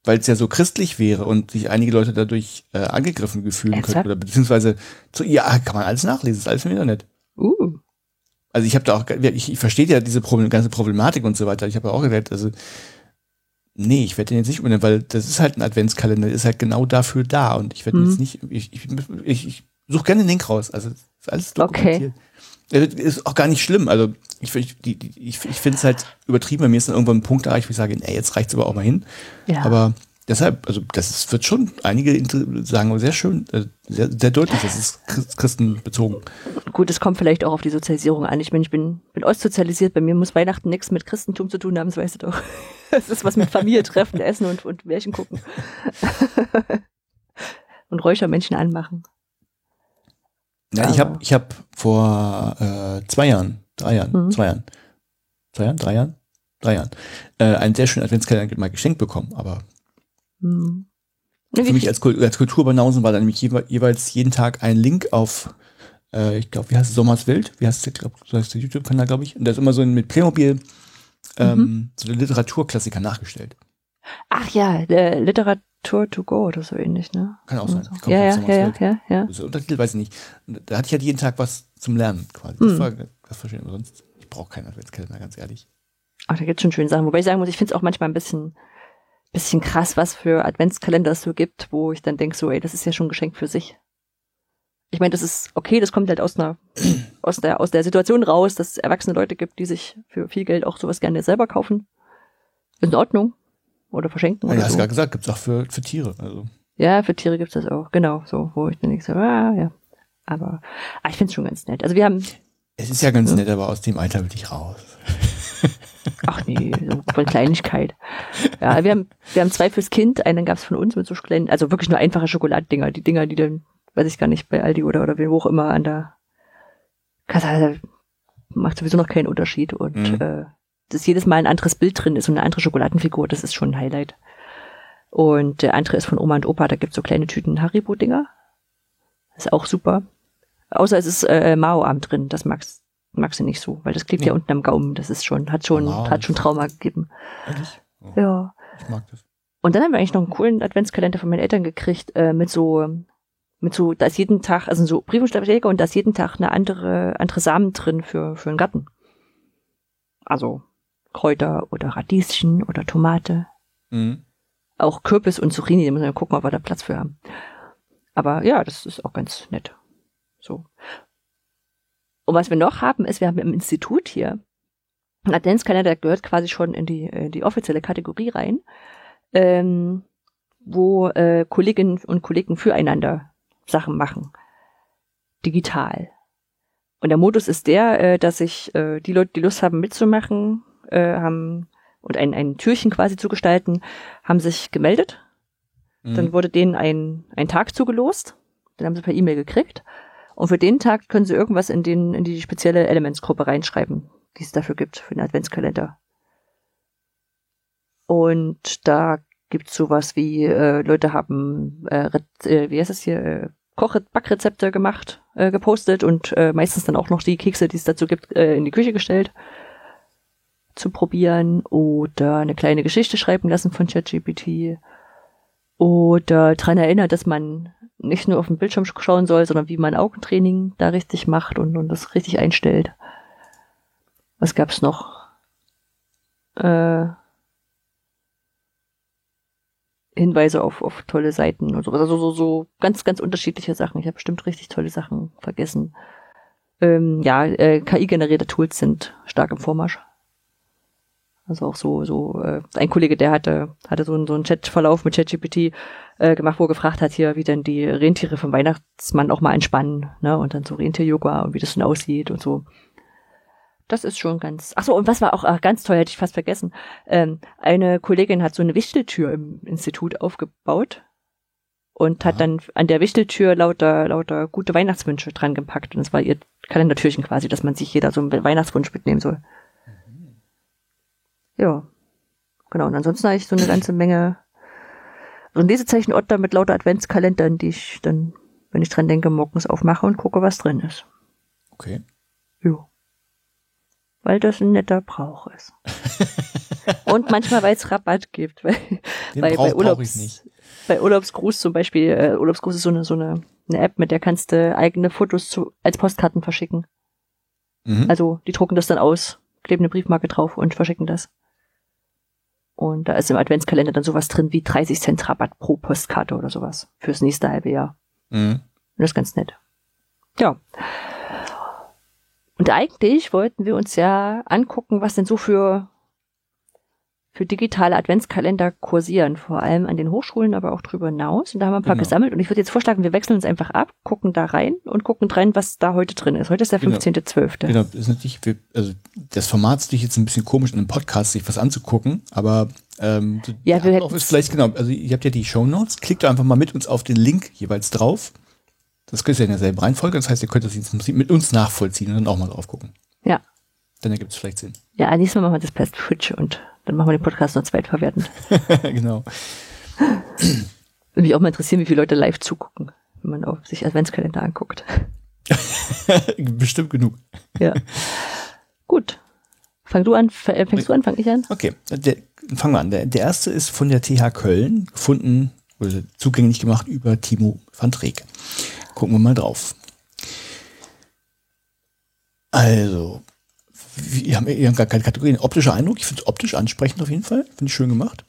Weil es ja so christlich wäre und sich einige Leute dadurch äh, angegriffen gefühlen Ernsthaft? könnten. Oder beziehungsweise, so, ja, kann man alles nachlesen, ist alles im Internet. Uh. Also ich habe da auch, ich, ich verstehe ja diese Problem, ganze Problematik und so weiter. Ich habe ja auch gesagt, also nee, ich werde den jetzt nicht umbenennen, weil das ist halt ein Adventskalender, der ist halt genau dafür da und ich werde Mhm. jetzt nicht, ich, ich, ich, ich suche gerne den Link raus. Also ist alles dokumentiert. Okay. Ist auch gar nicht schlimm. Also ich, ich, ich, ich finde es halt übertrieben. Bei mir ist dann irgendwann ein Punkt erreicht, wo ich sage, ey, jetzt reicht's aber auch mal hin. Ja. Aber deshalb, also das ist, wird schon, einige sagen sehr schön, äh, sehr, sehr deutlich, das ist Christ- christenbezogen. Gut, es kommt vielleicht auch auf die Sozialisierung an. Ich meine, ich bin, bin ostsozialisiert. Bei mir muss Weihnachten nichts mit Christentum zu tun haben, das weißt du doch. [laughs] Es ist was mit Familie treffen, essen und, und Märchen gucken. [laughs] und Räuchermännchen anmachen. Ja, ich Aber- habe ich hab vor äh, zwei Jahren, drei Jahren, Mhm. zwei Jahren, zwei Jahren, drei Jahren, drei Jahren, äh, einen sehr schönen Adventskalender mal geschenkt bekommen. Aber Hm. für mich als, als Kulturbanausen war dann nämlich jewe jeweils jeden Tag ein Link auf, äh, ich glaube, wie heißt es, Sommers Wild? Wie heißt der, glaub, so heißt der YouTube-Kanal, glaube ich. Und da ist immer so ein, mit Playmobil ähm, Mhm. so Literaturklassiker nachgestellt. Ach ja, der Literatur to go oder so ähnlich, ne? Kann auch sein. So. Ja, ja, ja, ja, ja. Das Untertitel weiß ich nicht. Da hatte ich halt jeden Tag was zum Lernen quasi. Das Mhm. war das ich. Aber sonst, ich brauche keinen Adventskalender, ganz ehrlich. Ach, da gibt's schon schöne Sachen. Wobei ich sagen muss, ich finde es auch manchmal ein bisschen, bisschen krass, was für Adventskalender es so gibt, wo ich dann denke, so, ey, das ist ja schon ein Geschenk für sich. Ich meine, das ist okay, das kommt halt aus einer, [clears throat] aus der, aus der Situation raus, dass es erwachsene Leute gibt, die sich für viel Geld auch sowas gerne selber kaufen. Ist in Ordnung. Oder verschenken. Ja, oder du hast so. gerade gesagt, gibt's auch für, für Tiere. Also. Ja, für Tiere gibt's das auch, genau, so, wo ich dann nicht so, ah, ja. Aber ah, ich find's schon ganz nett. Also wir haben, Es ist ja ganz nett, aber aus dem Alter will ich raus. [laughs] ach nee, so von Kleinigkeit. Ja, wir haben, wir haben zwei fürs Kind, einen gab's von uns mit so kleinen, also wirklich nur einfache Schokoladendinger, die Dinger, die dann, weiß ich gar nicht, bei Aldi oder, oder wo auch immer an der Kasse, macht sowieso noch keinen Unterschied und, Mhm. äh, dass jedes Mal ein anderes Bild drin ist und eine andere Schokoladenfigur, das ist schon ein Highlight. Und der andere ist von Oma und Opa, da gibt's so kleine Tüten Haribo-Dinger. Ist auch super. Außer es ist äh, Mao-Arm drin, das magst, magst du nicht so, weil das klebt ja Nee. unten am Gaumen, das ist schon, hat schon, Mao. hat schon Trauma gegeben. Ehrlich? Oh, Ja. Ich mag das. Und dann haben wir eigentlich noch einen coolen Adventskalender von meinen Eltern gekriegt, äh, mit so, mit so, da ist jeden Tag, also so Briefumschläge und da ist jeden Tag eine andere, andere Samen drin für, für einen Garten. Also Kräuter oder Radieschen oder Tomate. Mhm. Auch Kürbis und Zucchini, da müssen wir gucken, ob wir da Platz für haben. Aber ja, das ist auch ganz nett. So. Und was wir noch haben, ist, wir haben im Institut hier einen Adventskalender, der gehört quasi schon in die, in die offizielle Kategorie rein, ähm, wo äh, Kolleginnen und Kollegen füreinander Sachen machen. Digital. Und der Modus ist der, äh, dass sich äh, die Leute, die Lust haben mitzumachen, äh, haben und ein, ein Türchen quasi zu gestalten, haben sich gemeldet. Mhm. Dann wurde denen ein, ein Tag zugelost. Den haben sie per E-Mail gekriegt. Und für den Tag können sie irgendwas in, den, in die spezielle Elements-Gruppe reinschreiben, die es dafür gibt, für den Adventskalender. Und da gibt's sowas wie, äh, Leute haben, äh, äh, wie heißt es hier, äh, Koch Backrezepte gemacht, äh, gepostet und äh, meistens dann auch noch die Kekse, die es dazu gibt, äh, in die Küche gestellt zu probieren oder eine kleine Geschichte schreiben lassen von ChatGPT oder dran erinnert, dass man nicht nur auf den Bildschirm schauen soll, sondern wie man Augentraining da richtig macht und, und das richtig einstellt. Was gab's noch? Äh, Hinweise auf, auf tolle Seiten und sowas. Also so, so ganz, ganz unterschiedliche Sachen. Ich habe bestimmt richtig tolle Sachen vergessen. Ähm, ja, äh, KI-generierte Tools sind stark im Vormarsch. Also auch so, so, äh, ein Kollege, der hatte, hatte so einen, so einen Chatverlauf mit ChatGPT äh, gemacht, wo er gefragt hat, hier, wie denn die Rentiere vom Weihnachtsmann auch mal entspannen, ne? Und dann so Rentier-Yoga und wie das denn aussieht und so. Das ist schon ganz. Ach so, und was war auch äh, ganz toll, hätte ich fast vergessen. Ähm, eine Kollegin hat so eine Wichteltür im Institut aufgebaut und hat Aha. dann an der Wichteltür lauter, lauter gute Weihnachtswünsche dran gepackt. Und es war ihr Kalendertürchen quasi, dass man sich jeder so einen Weihnachtswunsch mitnehmen soll. Ja. Genau. Und ansonsten habe ich so eine ganze Menge, so ein Lesezeichen-Ordner mit lauter Adventskalendern, die ich dann, wenn ich dran denke, morgens aufmache und gucke, was drin ist. Okay. Jo. Weil das ein netter Brauch ist. [laughs] und manchmal, weil es Rabatt gibt. Weil, Den bei, Brauch bei, brauch ich Urlaubs, nicht. bei Urlaubsgruß zum Beispiel, äh, Urlaubsgruß ist so eine, so eine, eine App, mit der kannst du eigene Fotos zu, als Postkarten verschicken. Mhm. Also die drucken das dann aus, kleben eine Briefmarke drauf und verschicken das. Und da ist im Adventskalender dann sowas drin wie 30 Cent Rabatt pro Postkarte oder sowas fürs nächste halbe Jahr. Mhm. Und das ist ganz nett. Ja. Und eigentlich wollten wir uns ja angucken, was denn so für, für digitale Adventskalender kursieren, vor allem an den Hochschulen, aber auch drüber hinaus. Und da haben wir ein paar Genau. gesammelt. Und ich würde jetzt vorschlagen, wir wechseln uns einfach ab, gucken da rein und gucken rein, was da heute drin ist. Heute ist der Genau. 15.12. Genau, ist natürlich, wir- also das Format ist natürlich jetzt ein bisschen komisch, in einem Podcast sich was anzugucken, aber ähm, Ja, wir hätten's- ist vielleicht genau, also ihr habt ja die Shownotes, klickt doch einfach mal mit uns auf den Link jeweils drauf. Das ist ja in derselben Reihenfolge, das heißt, ihr könnt das jetzt im Prinzip mit uns nachvollziehen und dann auch mal drauf gucken. Ja. Dann ergibt es vielleicht Sinn. Ja, nächstes Mal machen wir das per Twitch und dann machen wir den Podcast noch zweitverwertend. [laughs] genau. Würde mich auch mal interessieren, wie viele Leute live zugucken, wenn man auf sich Adventskalender anguckt. [laughs] Bestimmt genug. Ja. Gut. Fang du an, äh, fängst du an, fang ich an? Okay, der, fangen wir an. Der, der erste ist von der TH Köln gefunden oder zugänglich gemacht über Timo van Treek. Gucken wir mal drauf. Also, wir haben, wir haben gar keine Kategorien. Optischer Eindruck, ich finde es optisch ansprechend auf jeden Fall. Finde ich schön gemacht.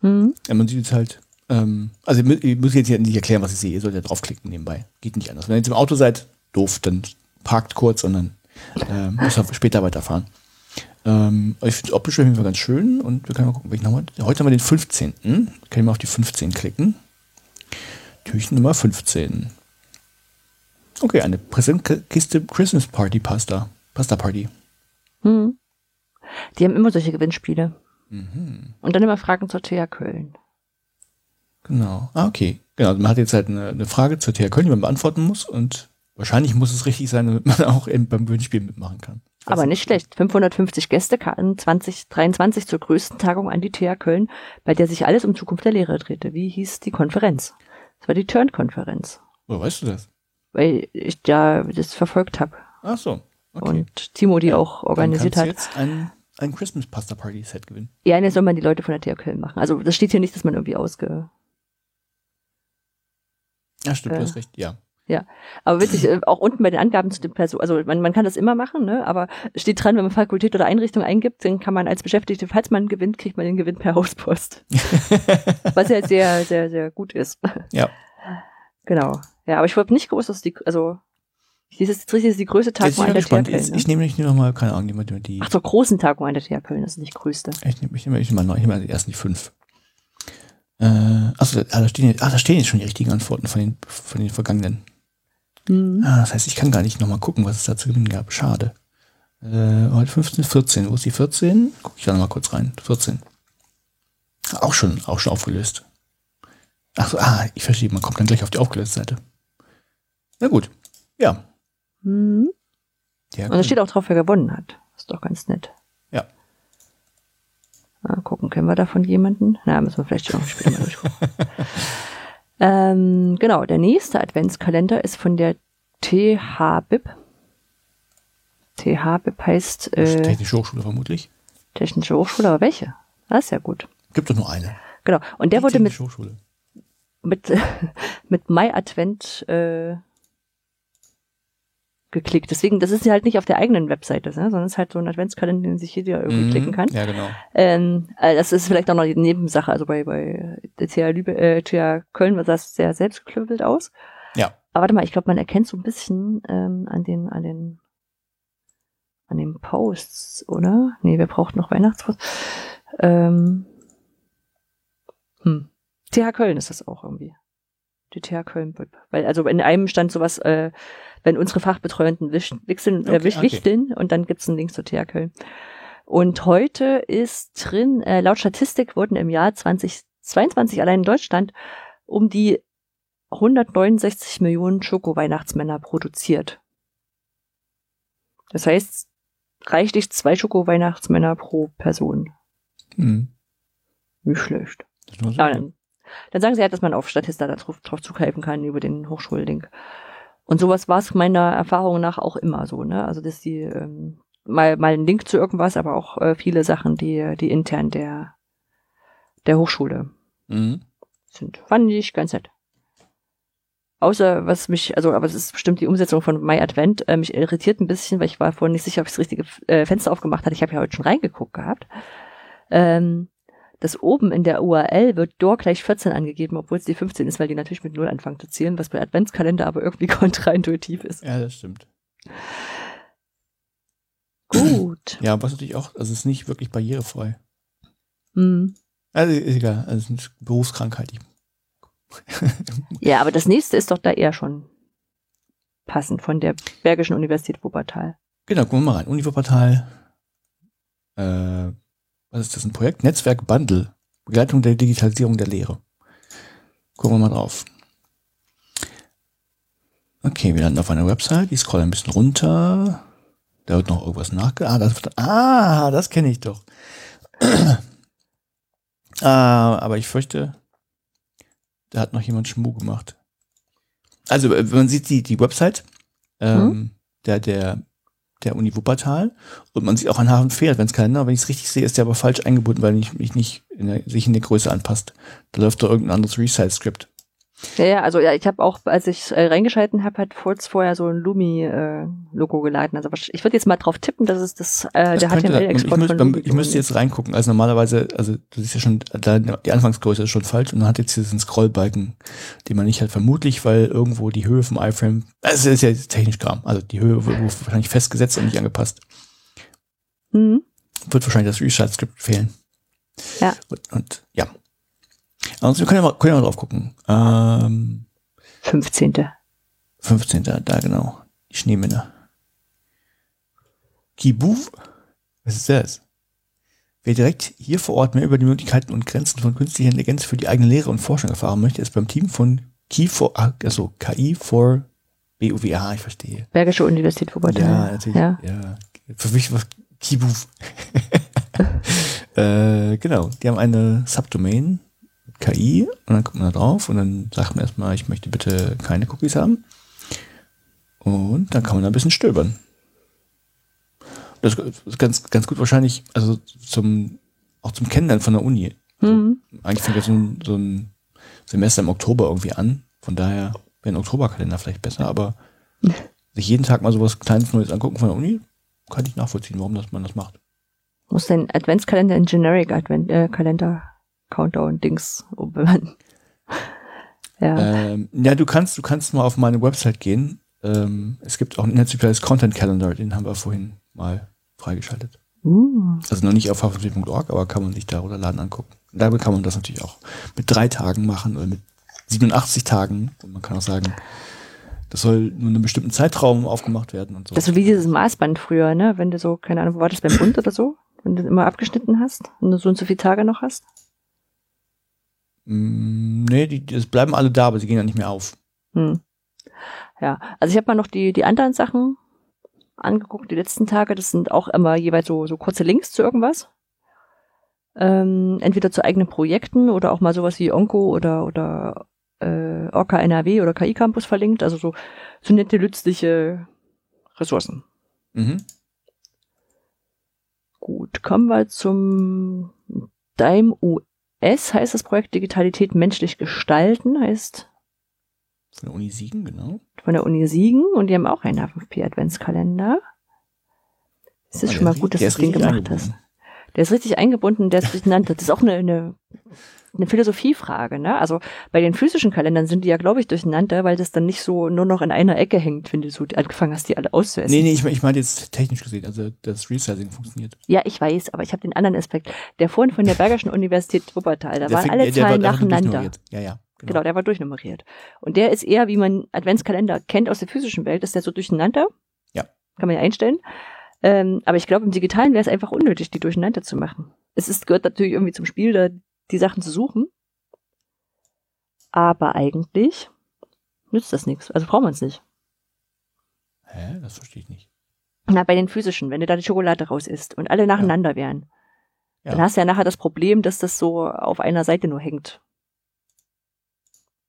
Hm? Ja, man sieht jetzt halt, ähm, also ich ich muss jetzt nicht erklären, was ich sehe. Ihr sollt ja draufklicken nebenbei. Geht nicht anders. Wenn ihr jetzt im Auto seid, doof, dann parkt kurz und dann äh, [laughs] müsst ihr später weiterfahren. Ähm, ich finde es optisch auf jeden Fall ganz schön und wir können mal gucken, welchen haben wir. Heute haben wir den 15. Können wir mal auf die 15 klicken. Türchen Nummer 15. Okay, eine Präsentkiste Christmas Party Pasta. Pasta Party. Hm. Die haben immer solche Gewinnspiele. Mhm. Und dann immer Fragen zur TH Köln. Genau. Ah, okay. Genau, man hat jetzt halt eine, eine Frage zur TH Köln, die man beantworten muss und wahrscheinlich muss es richtig sein, damit man [laughs] auch eben beim Gewinnspiel mitmachen kann. Aber nicht schlecht. 550 Gästekarten 2023 zur größten Tagung an die TH Köln, bei der sich alles um Zukunft der Lehre drehte. Wie hieß die Konferenz? Das war die Turn-Konferenz. Wo weißt du das? Weil ich da das verfolgt habe. Ach so. Okay. Und Timo die ja, auch organisiert hat. jetzt ein, ein Christmas Pasta Party Set gewinnen. Ja, das soll man die Leute von der TH Köln machen. Also das steht hier nicht, dass man irgendwie ausge. Ja, stimmt, äh, du hast recht, ja. Ja, aber witzig, äh, auch unten bei den Angaben zu dem Person, also man, man kann das immer machen, ne? aber steht dran, wenn man Fakultät oder Einrichtung eingibt, dann kann man als Beschäftigte, falls man gewinnt, kriegt man den Gewinn per Hauspost. [laughs] Was ja sehr, sehr, sehr gut ist. Ja. Genau. Ja, aber ich habe nicht gewusst, dass die, also das ist, das ist die größte Tagung an der TH Köln. Ne? Ich nehme nicht nur noch mal, keine Ahnung, die, die Ach, zur großen Tagung an der TH Köln, das ist nicht größte. Ich nehme ich nehm, ich nehm mal, ich nehm mal die ersten die fünf. Äh, achso, ah, da stehen, ah, da stehen jetzt schon die richtigen Antworten von den, von den vergangenen. Mhm. Ah, das heißt, ich kann gar nicht nochmal gucken, was es da zu gewinnen gab. Schade. Äh, heute 15, 14. Wo ist die 14? Guck ich da nochmal kurz rein. 14. Auch schon, auch schon aufgelöst. Ach so, ah, ich verstehe, man kommt dann gleich auf die aufgelöste Seite. Na gut. Ja. Mhm. ja Und da steht auch drauf, wer gewonnen hat. Ist doch ganz nett. Ja. Mal gucken, kennen wir davon jemanden? Na, müssen wir vielleicht auch später mal durchgucken. [laughs] Ähm, genau, der nächste Adventskalender ist von der THBIP. THBIP heißt. Äh, Technische Hochschule vermutlich. Technische Hochschule, aber welche? Das ist ja gut. Gibt doch nur eine. Genau. Und der Die wurde mit, mit, [laughs] mit Mai Advent äh, geklickt. Deswegen, das ist ja halt nicht auf der eigenen Webseite, ne? sondern es ist halt so ein Adventskalender, den sich jeder irgendwie mhm, klicken kann. Ja, genau. Ähm, also das ist vielleicht auch noch die Nebensache. Also bei, bei der TH, Lübe, äh, TH Köln sah das sehr selbstgeklüppelt aus. Ja. Aber warte mal, ich glaube, man erkennt so ein bisschen ähm, an den, an den, an den Posts, oder? Nee, wir brauchen noch Weihnachtspost. Ähm, hm. TH Köln ist das auch irgendwie. Die TH Köln. Weil, also in einem stand sowas, äh, wenn unsere Fachbetreuenden wechseln, äh, okay, wichteln okay. und dann gibt's einen Link zur TH Köln. Und heute ist drin, äh, laut Statistik wurden im Jahr 2022 allein in Deutschland um die 169 Millionen Schoko-Weihnachtsmänner produziert. Das heißt, reichlich zwei Schoko-Weihnachtsmänner pro Person. Mhm. Nicht schlecht. dann, dann, sagen sie halt, dass man auf Statista darauf drauf zugreifen kann über den Hochschullink. Und sowas war es meiner Erfahrung nach auch immer so, ne? Also dass die ähm, mal mal ein Link zu irgendwas, aber auch äh, viele Sachen, die die intern der der Hochschule mhm. sind, fand ich ganz nett. Außer was mich, also aber es ist bestimmt die Umsetzung von My Advent, äh, mich irritiert ein bisschen, weil ich war vorhin nicht sicher, ob ich das richtige äh, Fenster aufgemacht hatte. Ich habe ja heute schon reingeguckt gehabt. Ähm, das oben in der URL wird Door gleich 14 angegeben, obwohl es die 15 ist, weil die natürlich mit 0 anfangen zu zählen, was bei Adventskalender aber irgendwie [laughs] kontraintuitiv ist. Ja, das stimmt. Gut. Ja, was natürlich auch, also es ist nicht wirklich barrierefrei. Mhm. Also ist egal, also es ist eine Berufskrankheit. [laughs] ja, aber das nächste ist doch da eher schon passend von der Bergischen Universität Wuppertal. Genau, gucken wir mal rein. Uni Wuppertal. Äh, was ist das, ein Projekt? Netzwerk Bundle. Begleitung der Digitalisierung der Lehre. Gucken wir mal drauf. Okay, wir landen auf einer Website. Ich scroll ein bisschen runter. Da wird noch irgendwas nachge... Ah, das, ah, das kenne ich doch. [clears throat] ah, aber ich fürchte, da hat noch jemand Schmu gemacht. Also, äh, man sieht die, die Website ähm, hm? der, der der Uni Wuppertal. Und man sieht auch einen Hafen-Fair-Adventskalender. Wenn ich es richtig sehe, ist der aber falsch eingebunden, weil ich mich nicht in der, sich in der Größe anpasst. Da läuft da irgendein anderes Resize-Skript. Ja, ja, also ja, ich habe auch, als ich äh, reingeschalten habe, hat kurz vorher so ein Lumi-Logo äh, geladen. Also ich würde jetzt mal drauf tippen, dass es das, äh, der HTML-Export ich, müsst, ich müsste jetzt reingucken. Also normalerweise, also du siehst ja schon, da, die Anfangsgröße ist schon falsch und man hat jetzt diesen Scrollbalken, den man nicht hat, vermutlich, weil irgendwo die Höhe vom iFrame, also ist ja technisch Kram, also die Höhe wurde wahrscheinlich festgesetzt und nicht angepasst. Mhm. wird wahrscheinlich das Restart-Skript fehlen. Ja. Und, und ja. Also wir können ja mal, können ja mal drauf gucken. Ähm, 15. 15. Da genau. Die Schneemänner. Kibuv? Was ist das? Wer direkt hier vor Ort mehr über die Möglichkeiten und Grenzen von künstlicher Intelligenz für die eigene Lehre und Forschung erfahren möchte, ist beim Team von KI for, also KI for BUWA, ich verstehe. Bergische Universität Wuppertal. Ja, natürlich. Ja. Ja. Für mich was Kibuv. [laughs] äh, genau. Die haben eine Subdomain, KI, und dann kommt man da drauf und dann sagt man erstmal, ich möchte bitte keine Cookies haben. Und dann kann man da ein bisschen stöbern. Das ist ganz, ganz gut wahrscheinlich, also zum, auch zum Kennenlernen von der Uni. Mhm. Eigentlich fängt jetzt so ein, so ein Semester im Oktober irgendwie an. Von daher wäre ein Oktoberkalender vielleicht besser, aber sich jeden Tag mal sowas Kleines Neues angucken von der Uni, kann ich nachvollziehen, warum das, man das macht. Muss den Adventskalender in Generic Advent äh, Kalender Countdown Dings umbenennen. [laughs] ja. Ähm, ja, du kannst, du kannst mal auf meine Website gehen. Ähm, es gibt auch ein inhaltsbegleitendes Content Calendar, den haben wir vorhin mal freigeschaltet. Uh. Also noch nicht auf hafenspiel.org, aber kann man sich da runterladen angucken. Und damit kann man das natürlich auch mit drei Tagen machen oder mit 87 Tagen. Und man kann auch sagen, das soll nur in einem bestimmten Zeitraum aufgemacht werden und so. Das ist so wie dieses Maßband früher, ne? Wenn du so, keine Ahnung, wo war das beim Bund oder so? Wenn du immer abgeschnitten hast und du so und so viele Tage noch hast? Mm, nee, die, die bleiben alle da, aber sie gehen ja nicht mehr auf. Hm. Ja, also ich habe mal noch die, die anderen Sachen angeguckt, die letzten Tage. Das sind auch immer jeweils so, so kurze Links zu irgendwas. Ähm, entweder zu eigenen Projekten oder auch mal sowas wie Onco oder, oder äh, Orca NRW oder KI Campus verlinkt. Also so, so nette, nützliche Ressourcen. Mhm. Gut, kommen wir zum Daim US, heißt das Projekt Digitalität menschlich gestalten, heißt Von der Uni Siegen, genau. von der Uni Siegen und die haben auch einen H5P Adventskalender. Es ist Ah, schon mal gut, dass du den richtig gemacht hast. Der ist richtig eingebunden, der ist durcheinander. Das ist auch eine, eine, eine Philosophiefrage, ne? Also bei den physischen Kalendern sind die ja, glaube ich, durcheinander, weil das dann nicht so nur noch in einer Ecke hängt, wenn du so angefangen hast, die alle auszuessen. Nee, nee, ich, ich meine jetzt technisch gesehen, also das Resizing funktioniert. Ja, ich weiß, aber ich habe den anderen Aspekt. Der vorhin von der Bergischen [laughs] Universität Wuppertal, da Der waren fing- alle Zahlen nacheinander. Ja, ja. Genau, der war durchnummeriert. Und der ist eher, wie man Adventskalender kennt aus der physischen Welt, ist der so durcheinander. Ja. Kann man ja einstellen. Ähm, aber ich glaube, im Digitalen wäre es einfach unnötig, die durcheinander zu machen. Es ist, gehört natürlich irgendwie zum Spiel, da die Sachen zu suchen. Aber eigentlich nützt das nichts. Also braucht man es nicht. Hä? Das verstehe ich nicht. Na, bei den physischen, wenn du da die Schokolade raus isst und alle nacheinander wären, Ja. dann hast du ja nachher das Problem, dass das so auf einer Seite nur hängt.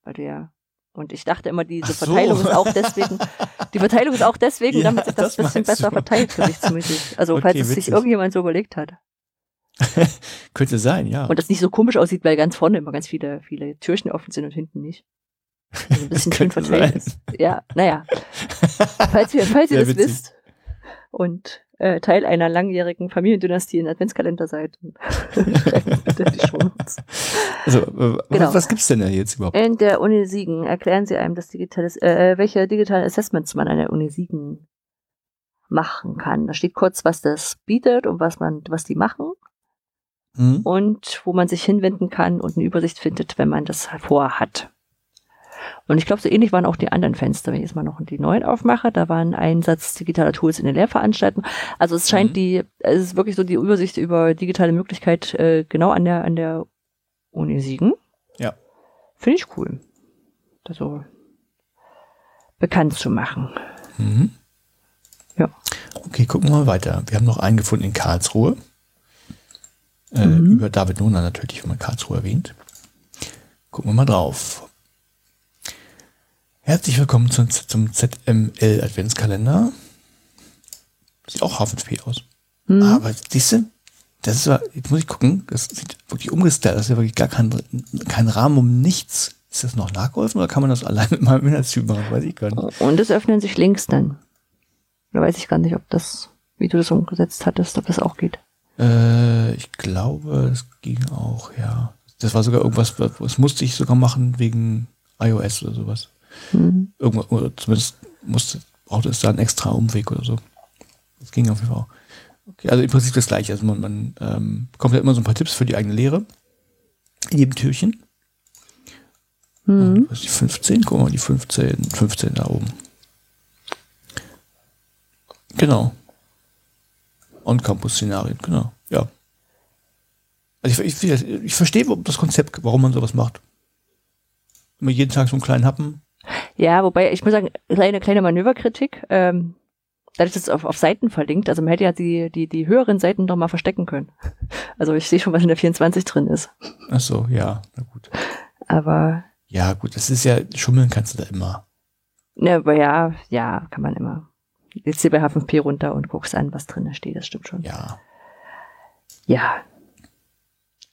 Weil du ja. Und ich dachte immer, diese so. Verteilung ist auch deswegen, [laughs] die Verteilung ist auch deswegen, Ja, damit sich das, das bisschen besser du. verteilt, gewichtsmäßig. Also, Okay, falls es sich irgendjemand so überlegt hat. [laughs] Könnte sein, ja. Und das nicht so komisch aussieht, weil ganz vorne immer ganz viele, viele Türchen offen sind und hinten nicht. Also ein [laughs] bisschen schön verteilt ist. Ja, naja. Falls ihr, falls ihr Sehr das witzig. wisst und äh, Teil einer langjährigen Familiendynastie in Adventskalender seid. [laughs] Also, äh, Genau. was, was gibt's denn da jetzt überhaupt? In der Uni Siegen erklären sie einem das digitales, äh, welche digitalen Assessments man an der Uni Siegen machen kann. Da steht kurz, was das bietet und was man, was die machen Hm? und wo man sich hinwenden kann und eine Übersicht findet, wenn man das vorhat. Und ich glaube, so ähnlich waren auch die anderen Fenster. Wenn ich jetzt mal noch die neuen aufmache, da war ein Einsatz digitaler Tools in den Lehrveranstaltungen. Also es scheint Mhm. die, es ist wirklich so die Übersicht über digitale Möglichkeit äh, genau an der, an der Uni Siegen. Ja. Finde ich cool. Das so bekannt zu machen. Mhm. Ja. Okay, gucken wir mal weiter. Wir haben noch einen gefunden in Karlsruhe. Äh, Mhm. Über David Nona natürlich, wenn man Karlsruhe erwähnt. Gucken wir mal drauf. Herzlich willkommen zum, zum ZML Adventskalender. Sieht auch H5P aus. Mhm. Aber siehst du, das ist, jetzt muss ich gucken, das sieht wirklich umgestellt, das ist ja wirklich gar kein, kein Rahmen um nichts. Ist das noch nachgeholfen oder kann man das allein mit meinem Inhaltstyp machen? Weiß ich gar nicht. Und es öffnen sich Links dann. Da weiß ich gar nicht, ob das, wie du das umgesetzt hattest, ob das auch geht. Äh, ich glaube, es ging auch, ja. Das war sogar irgendwas, das musste ich sogar machen wegen iOS oder sowas. Mhm. Irgendwas, oder zumindest musste, brauchte es da einen extra Umweg oder so. Das ging auf jeden Fall auch. Okay, also im Prinzip das gleiche. Also man, man ähm, bekommt ja immer so ein paar Tipps für die eigene Lehre. In jedem Türchen. Mhm. Was ist die 15? Guck mal, die 15, 15 da oben. Genau. On-Campus-Szenarien, genau. Ja. Also ich, ich, ich verstehe das Konzept, warum man sowas macht. Immer jeden Tag so einen kleinen Happen. Ja, wobei, ich muss sagen, kleine, kleine Manöverkritik. Ähm, dadurch, dass es auf, auf Seiten verlinkt, also man hätte ja die, die, die höheren Seiten doch mal verstecken können. Also ich sehe schon, was in der 24 drin ist. Ach so, ja, na gut. Aber. Ja, gut, das ist ja, schummeln kannst du da immer. Ne, aber ja, ja, kann man immer. Jetzt hier bei H5P runter und guckst an, was drin steht, das stimmt schon. Ja. Ja.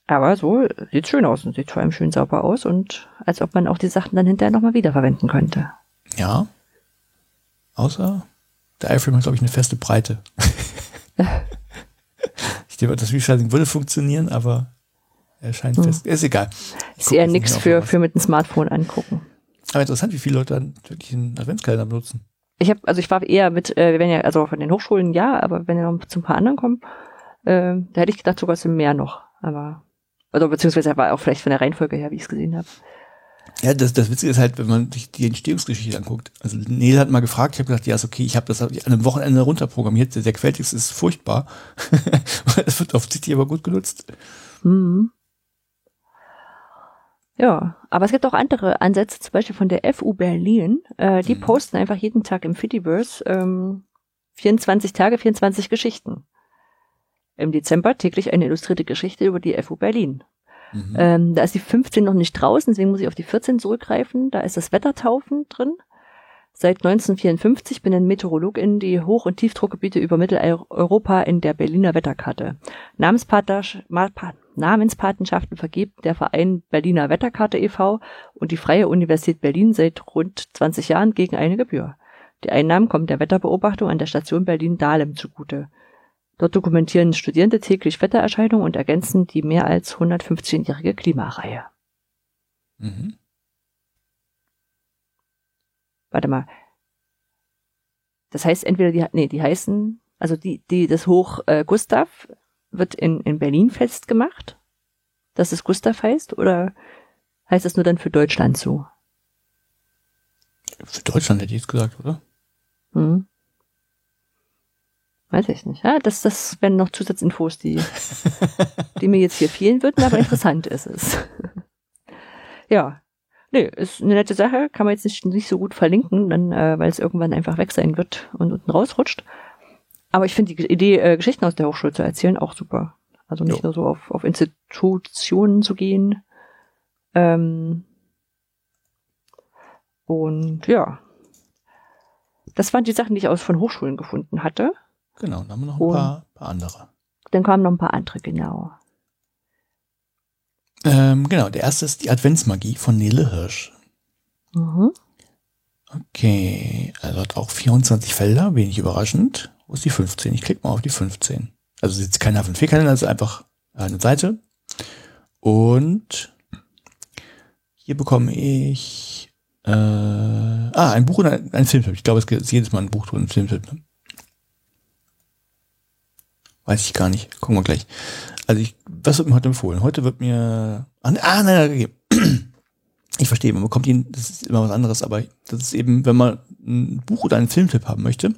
Aber so sieht schön aus und sieht vor allem schön sauber aus und als ob man auch die Sachen dann hinterher nochmal wiederverwenden könnte. Ja. Außer der iFrame hat, glaube ich, eine feste Breite. [laughs] ich denke, das Resizing würde funktionieren, aber er scheint hm. fest. Ist egal. Ich ist eher nichts für, für mit dem Smartphone angucken. Aber interessant, wie viele Leute dann wirklich einen Adventskalender benutzen. Ich habe, also ich war eher mit, äh, wenn ja, also von den Hochschulen ja, aber wenn ja noch zu ein paar anderen kommen, äh, da hätte ich gedacht, sogar es sind mehr noch. Aber, also beziehungsweise war auch vielleicht von der Reihenfolge her, wie ich es gesehen habe. Ja, das, das Witzige ist halt, wenn man sich die Entstehungsgeschichte anguckt. Also Neil hat mal gefragt, ich habe gesagt, ja, ist okay, ich habe das an einem Wochenende runterprogrammiert, der Quelltext ist furchtbar. [laughs] das wird offensichtlich aber gut genutzt. Mhm. Ja, aber es gibt auch andere Ansätze, zum Beispiel von der FU Berlin. Äh, die mhm. posten einfach jeden Tag im Fediverse ähm, 24 Tage, 24 Geschichten. Im Dezember täglich eine illustrierte Geschichte über die FU Berlin. Mhm. Ähm, da ist die 15 noch nicht draußen, deswegen muss ich auf die 14 zurückgreifen. Da ist das Wettertaufen drin. Seit 1954 bin ein Meteorologin die Hoch- und Tiefdruckgebiete über Mitteleuropa in der Berliner Wetterkarte. Namenspatenschaften vergibt der Verein Berliner Wetterkarte e.V. und die Freie Universität Berlin seit rund 20 Jahren gegen eine Gebühr. Die Einnahmen kommen der Wetterbeobachtung an der Station Berlin-Dahlem zugute. Dort dokumentieren Studierende täglich Wettererscheinungen und ergänzen die mehr als 115-jährige Klimareihe. Mhm. Warte mal. Das heißt entweder die, nee, die heißen, also die, die, das Hoch äh, Gustav wird in, in Berlin festgemacht, dass es Gustav heißt, oder heißt das nur dann für Deutschland so? Für Deutschland hätte ich jetzt gesagt, oder? Mhm. Weiß ich nicht. Ja, das, das wären noch Zusatzinfos, die, [laughs] die mir jetzt hier fehlen würden, aber interessant ist es. [laughs] ja. Nee, ist eine nette Sache, kann man jetzt nicht, nicht so gut verlinken, dann, äh, weil es irgendwann einfach weg sein wird und unten rausrutscht. Aber ich finde die Idee, äh, Geschichten aus der Hochschule zu erzählen, auch super. Also nicht jo. nur so auf, auf Institutionen zu gehen. Ähm, und ja. Das waren die Sachen, die ich aus von Hochschulen gefunden hatte. Genau, dann haben wir noch ein paar, paar, andere. Dann kamen noch ein paar andere, genau. Ähm, genau, der erste ist die Adventsmagie von Nele Hirsch. Mhm. Okay, also hat auch 24 Felder, wenig überraschend. Wo ist die 15? Ich klicke mal auf die 15. Also es ist jetzt kein H5P-Kalender, also einfach eine Seite. Und hier bekomme ich äh, ah, ein Buch und ein, ein Filmtipp. Ich glaube, es ist jedes Mal ein Buch drin, ein Filmtipp. Ne? Weiß ich gar nicht. Gucken wir gleich. Also ich, was wird mir heute empfohlen? Heute wird mir, ah, nein, nein, okay. [clears throat] Ich verstehe, man bekommt ihn, das ist immer was anderes, aber das ist eben, wenn man ein Buch oder einen Filmtipp haben möchte,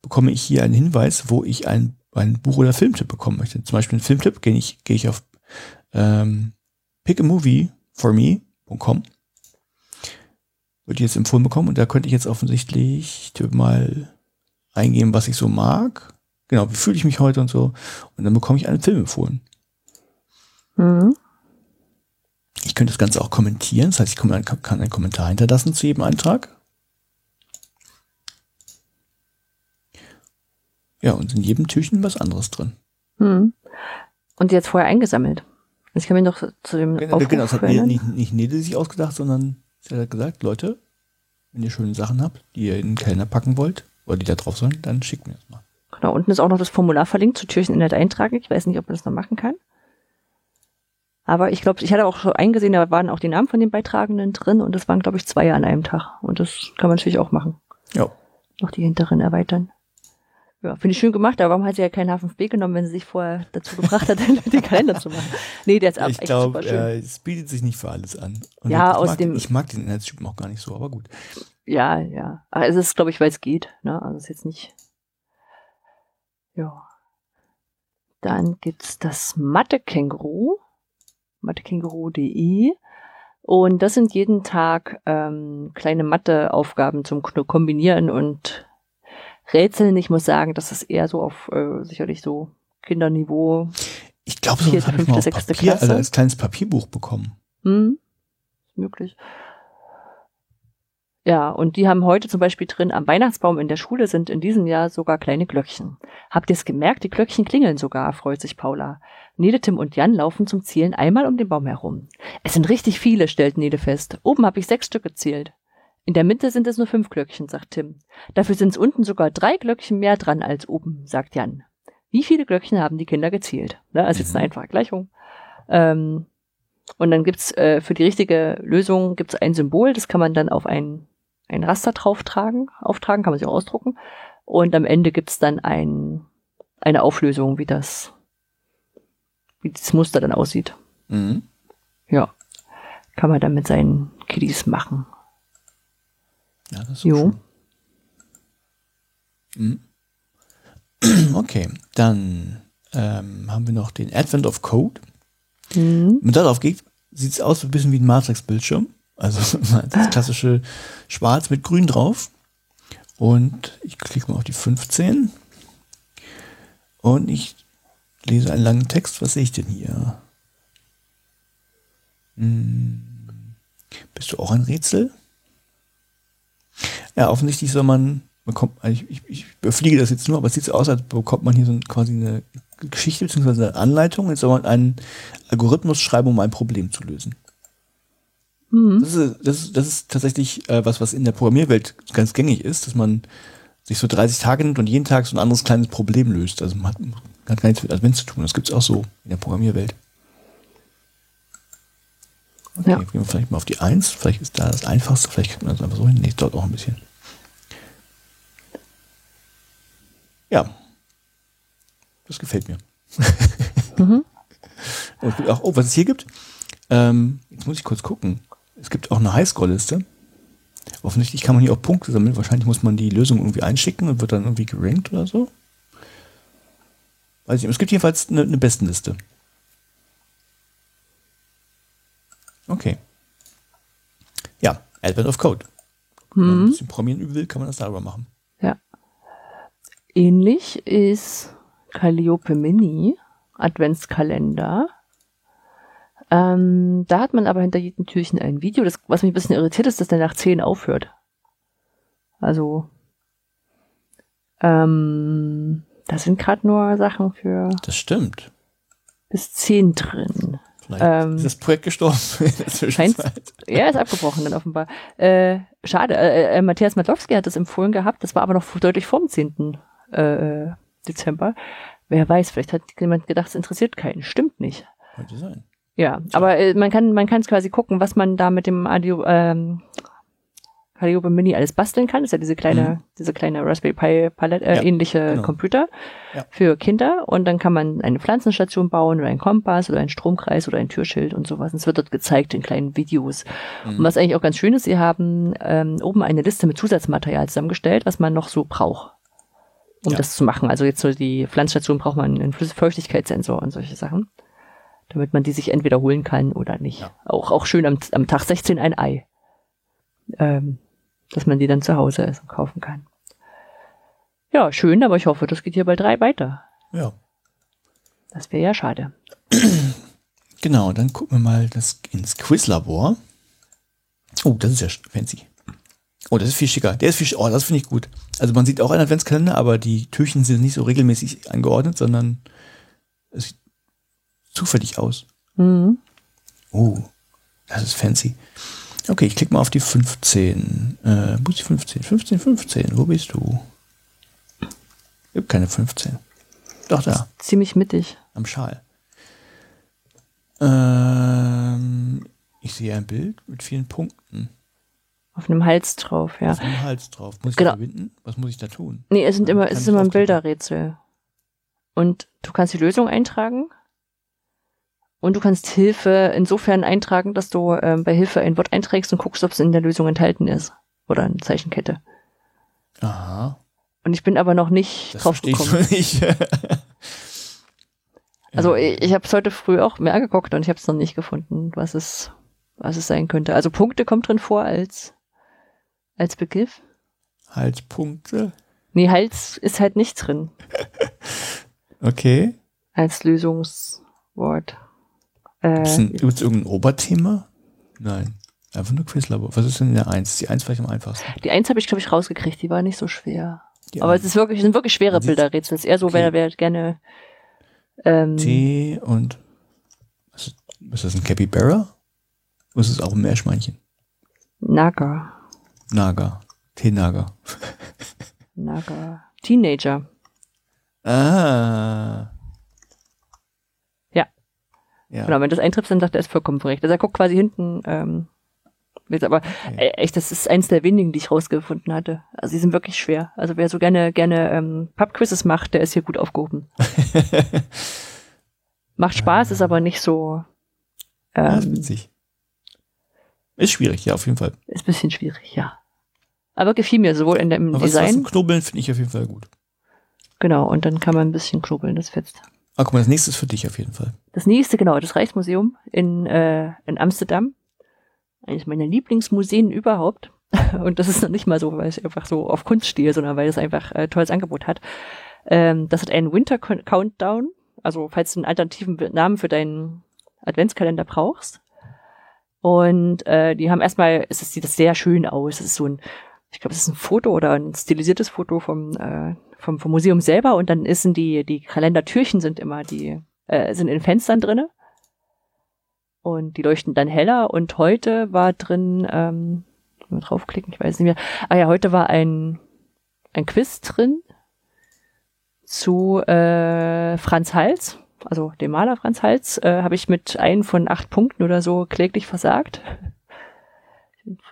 bekomme ich hier einen Hinweis, wo ich ein, ein Buch oder Filmtipp bekommen möchte. Zum Beispiel einen Filmtipp, gehe ich, gehe ich auf ähm, pickamovieforme.com ich jetzt empfohlen bekommen und da könnte ich jetzt offensichtlich mal eingeben, was ich so mag genau, wie fühle ich mich heute und so. Und dann bekomme ich einen Film empfohlen. Mhm. Ich könnte das Ganze auch kommentieren, das heißt, ich kann einen Kommentar hinterlassen zu jedem Eintrag. Ja, und in jedem Türchen was anderes drin. Mhm. Und jetzt vorher eingesammelt. Ich kann mir noch zu dem Genau, Aufruf genau das hat nicht, nicht, nicht Nede sich ausgedacht, sondern sie hat gesagt, Leute, wenn ihr schöne Sachen habt, die ihr in den Kellner packen wollt, oder die da drauf sollen, dann schickt mir das mal. Genau, unten ist auch noch das Formular verlinkt zu Türcheninhalt eintragen. Ich weiß nicht, ob man das noch machen kann. Aber ich glaube, ich hatte auch schon eingesehen, da waren auch die Namen von den Beitragenden drin und es waren, glaube ich, zwei an einem Tag. Und das kann man natürlich auch machen. Ja. Noch die hinteren erweitern. Ja, finde ich schön gemacht, aber warum hat sie ja keinen H5B genommen, wenn sie sich vorher dazu gebracht hat, [laughs] den Kalender zu machen? Nee, der ist ab, Ich glaube, äh, es bietet sich nicht für alles an. Und Ja, ich aus mag, dem- Ich mag den Inhaltstypen auch gar nicht so, aber gut. Ja, ja. Aber es ist, glaube ich, weil es geht. Ne? Also es ist jetzt nicht. Ja. Dann gibt's das Mathe-Känguru. Mathekänguru.de. Und das sind jeden Tag ähm, kleine Matheaufgaben zum Kombinieren und Rätseln. Ich muss sagen, das ist eher so auf äh, sicherlich so Kinderniveau. Ich glaube, Vierte, habe ich mal auf Papier, also als kleines Papierbuch bekommen. Hm, ist möglich. Ja, und die haben heute zum Beispiel drin, am Weihnachtsbaum in der Schule sind in diesem Jahr sogar kleine Glöckchen. Habt ihr es gemerkt? Die Glöckchen klingeln sogar, freut sich Paula. Nede, Tim und Jan laufen zum Zielen einmal um den Baum herum. Es sind richtig viele, stellt Nede fest. Oben habe ich sechs Stück gezählt. In der Mitte sind es nur fünf Glöckchen, sagt Tim. Dafür sind es unten sogar drei Glöckchen mehr dran als oben, sagt Jan. Wie viele Glöckchen haben die Kinder gezählt? Ne, also jetzt eine Mhm. einfache Gleichung. Ähm, und dann gibt's äh, für die richtige Lösung gibt's ein Symbol, das kann man dann auf ein, ein Raster drauftragen, auftragen, kann man sich auch ausdrucken. Und am Ende gibt's dann ein, eine Auflösung, wie das, wie das Muster dann aussieht. Mhm. Ja. Kann man dann mit seinen Kiddies machen. Ja, das ist Jo. so. Mhm. [clears throat] Okay, dann ähm, haben wir noch den Advent of Code. Mhm. Wenn man darauf geht, sieht es aus ein bisschen wie ein Matrix-Bildschirm. Also [laughs] das klassische Schwarz mit Grün drauf. Und ich klicke mal auf die 15. Und ich lese einen langen Text. Was sehe ich denn hier? Hm, bist du auch ein Rätsel? Ja, offensichtlich soll man, bekommt, also ich, ich, überfliege das jetzt nur, aber es sieht so aus, als bekommt man hier so ein, quasi eine Geschichte bzw. eine Anleitung. Jetzt soll man einen Algorithmus schreiben, um ein Problem zu lösen. Mhm. Das ist, das ist, das ist tatsächlich äh, was, was in der Programmierwelt ganz gängig ist, dass man sich so 30 Tage nimmt und jeden Tag so ein anderes kleines Problem löst. Also man hat, hat gar nichts mit Advent zu tun. Das gibt es auch so in der Programmierwelt. Okay, Ja. gehen wir vielleicht mal auf die 1. Vielleicht ist da das Einfachste. Vielleicht kriegt man das einfach so hin. Nee, dort auch ein bisschen. Ja. Das gefällt mir. Mhm. [laughs] Und auch, oh, was es hier gibt, ähm, jetzt muss ich kurz gucken. Es gibt auch eine Highscore-Liste. Offensichtlich kann man hier auch Punkte sammeln. Wahrscheinlich muss man die Lösung irgendwie einschicken und wird dann irgendwie gerankt oder so. Weiß ich nicht. Es gibt jedenfalls eine, eine Bestenliste. Okay. Ja, Advent of Code. Wenn man ein Mhm. bisschen programmieren üben will, kann man das darüber machen. Ja. Ähnlich ist Calliope Mini Adventskalender. Ähm, da hat man aber hinter jedem Türchen ein Video. Das, was mich ein bisschen irritiert, ist, dass der nach 10 aufhört. Also, ähm, da sind gerade nur Sachen für Das stimmt. bis 10 drin. Vielleicht Ähm, ist das Projekt gestorben [laughs] in der Zwischenzeit. Ja, ist abgebrochen dann offenbar. Äh, schade. Äh, äh, Matthias Matlowski hat das empfohlen gehabt. Das war aber noch deutlich vor dem 10. Äh, Dezember. Wer weiß, vielleicht hat jemand gedacht, es interessiert keinen. Stimmt nicht. Könnte sein. Ja, aber äh, man kann man kann quasi gucken, was man da mit dem Adio, ähm, Calliope Mini alles basteln kann. Das ist ja diese kleine, Mhm. diese kleine Raspberry Pi Palette, äh, Ja, ähnliche genau. Computer Ja. für Kinder. Und dann kann man eine Pflanzenstation bauen oder einen Kompass oder einen Stromkreis oder ein Türschild und sowas. Und es wird dort gezeigt in kleinen Videos. Mhm. Und was eigentlich auch ganz schön ist, sie haben ähm, oben eine Liste mit Zusatzmaterial zusammengestellt, was man noch so braucht, um Ja. das zu machen. Also jetzt so die Pflanzstation braucht man einen Feuchtigkeitssensor und solche Sachen, damit man die sich entweder holen kann oder nicht. Ja. Auch, auch schön am, am Tag 16 ein Ei, ähm, dass man die dann zu Hause essen kaufen kann. Ja, schön, aber ich hoffe, das geht hier bei drei weiter. Ja. Das wäre ja schade. [clears throat] Genau, dann gucken wir mal das ins Quizlabor. Oh, das ist ja fancy. Oh, das ist viel schicker. Der ist viel sch Oh, das finde ich gut. Also man sieht auch einen Adventskalender, aber die Türchen sind nicht so regelmäßig angeordnet, sondern es sieht zufällig aus. Mhm. Oh, das ist fancy. Okay, ich klicke mal auf die 15. Äh, wo ist die 15? 15, 15. Wo bist du? Gibt keine 15. Doch, da. Ziemlich mittig. Am Schal. Ähm, ich sehe ein Bild mit vielen Punkten. Auf einem Hals drauf, ja. Auf einem Hals drauf. Muss ich Genau. verbinden? Was muss ich da tun? Nee, es sind immer, es ist ich immer ein. Bilderrätsel. Und du kannst die Lösung eintragen. Und du kannst Hilfe insofern eintragen, dass du ähm, bei Hilfe ein Wort einträgst und guckst, ob es in der Lösung enthalten ist. Oder eine Zeichenkette. Aha. Und ich bin aber noch nicht Das drauf gekommen. nicht. [laughs] Also ich, ich habe es heute früh auch mehr geguckt und ich habe es noch nicht gefunden, was es, was es sein könnte. Also Punkte kommt drin vor als, als Begriff. Haltpunkte. Nee, Hals ist halt nicht drin [laughs] Okay. als Lösungswort. Äh, Gibt es irgendein Oberthema? Nein. Einfach nur Quizlabor. Was ist denn in der 1? Die 1 vielleicht am einfachsten. die eins habe ich, glaube ich, rausgekriegt, die war nicht so schwer. Die Aber es ist wirklich, sind wirklich schwere Bilderrätsel. Es ist eher so, Okay. wer, wer gerne ähm, T und was ist, ist das ein Capybara? Oder ist es auch ein Meerschweinchen? Naga. Naga. T-Naga. [laughs] Naga. Teenager. Ah. Ja. Genau, wenn das eintrittst, dann sagt er, ist vollkommen korrekt. Also er guckt quasi hinten, ähm, jetzt aber Okay. äh, echt, das ist eins der wenigen, die ich rausgefunden hatte. Also die sind wirklich schwer. Also wer so gerne, gerne ähm, Pubquizzes macht, der ist hier gut aufgehoben. [laughs] Macht Spaß, ist aber nicht so, ja, ist ähm, witzig. Ist schwierig, ja, auf jeden Fall. ist ein bisschen schwierig, ja. Aber gefiel mir sowohl in dem Aber was, was Design, Knobeln finde ich auf jeden Fall gut. genau, und dann kann man ein bisschen knobeln, das fetzt. Ah, guck mal, das nächste ist für dich auf jeden Fall. Das nächste, genau, das Reichsmuseum in, äh, in Amsterdam. Eines meiner Lieblingsmuseen überhaupt. [laughs] Und das ist noch nicht mal so, weil ich einfach so auf Kunst stehe, sondern weil es einfach äh, tolles Angebot hat. Ähm, das hat einen Winter Countdown. Also, falls du einen alternativen Namen für deinen Adventskalender brauchst. Und äh, die haben erstmal, es sieht das sehr schön aus. Es ist so ein, ich glaube, es ist ein Foto oder ein stilisiertes Foto vom, äh, vom, vom Museum selber. Und dann ist die, die Kalendertürchen sind immer die, äh, sind in Fenstern drinne. Und die leuchten dann heller. Und heute war drin, ähm, mal draufklicken, ich weiß nicht mehr. Ah ja, heute war ein, ein Quiz drin zu äh, Franz Hals, also dem Maler Franz Hals, äh, habe ich mit einem von acht Punkten oder so kläglich versagt.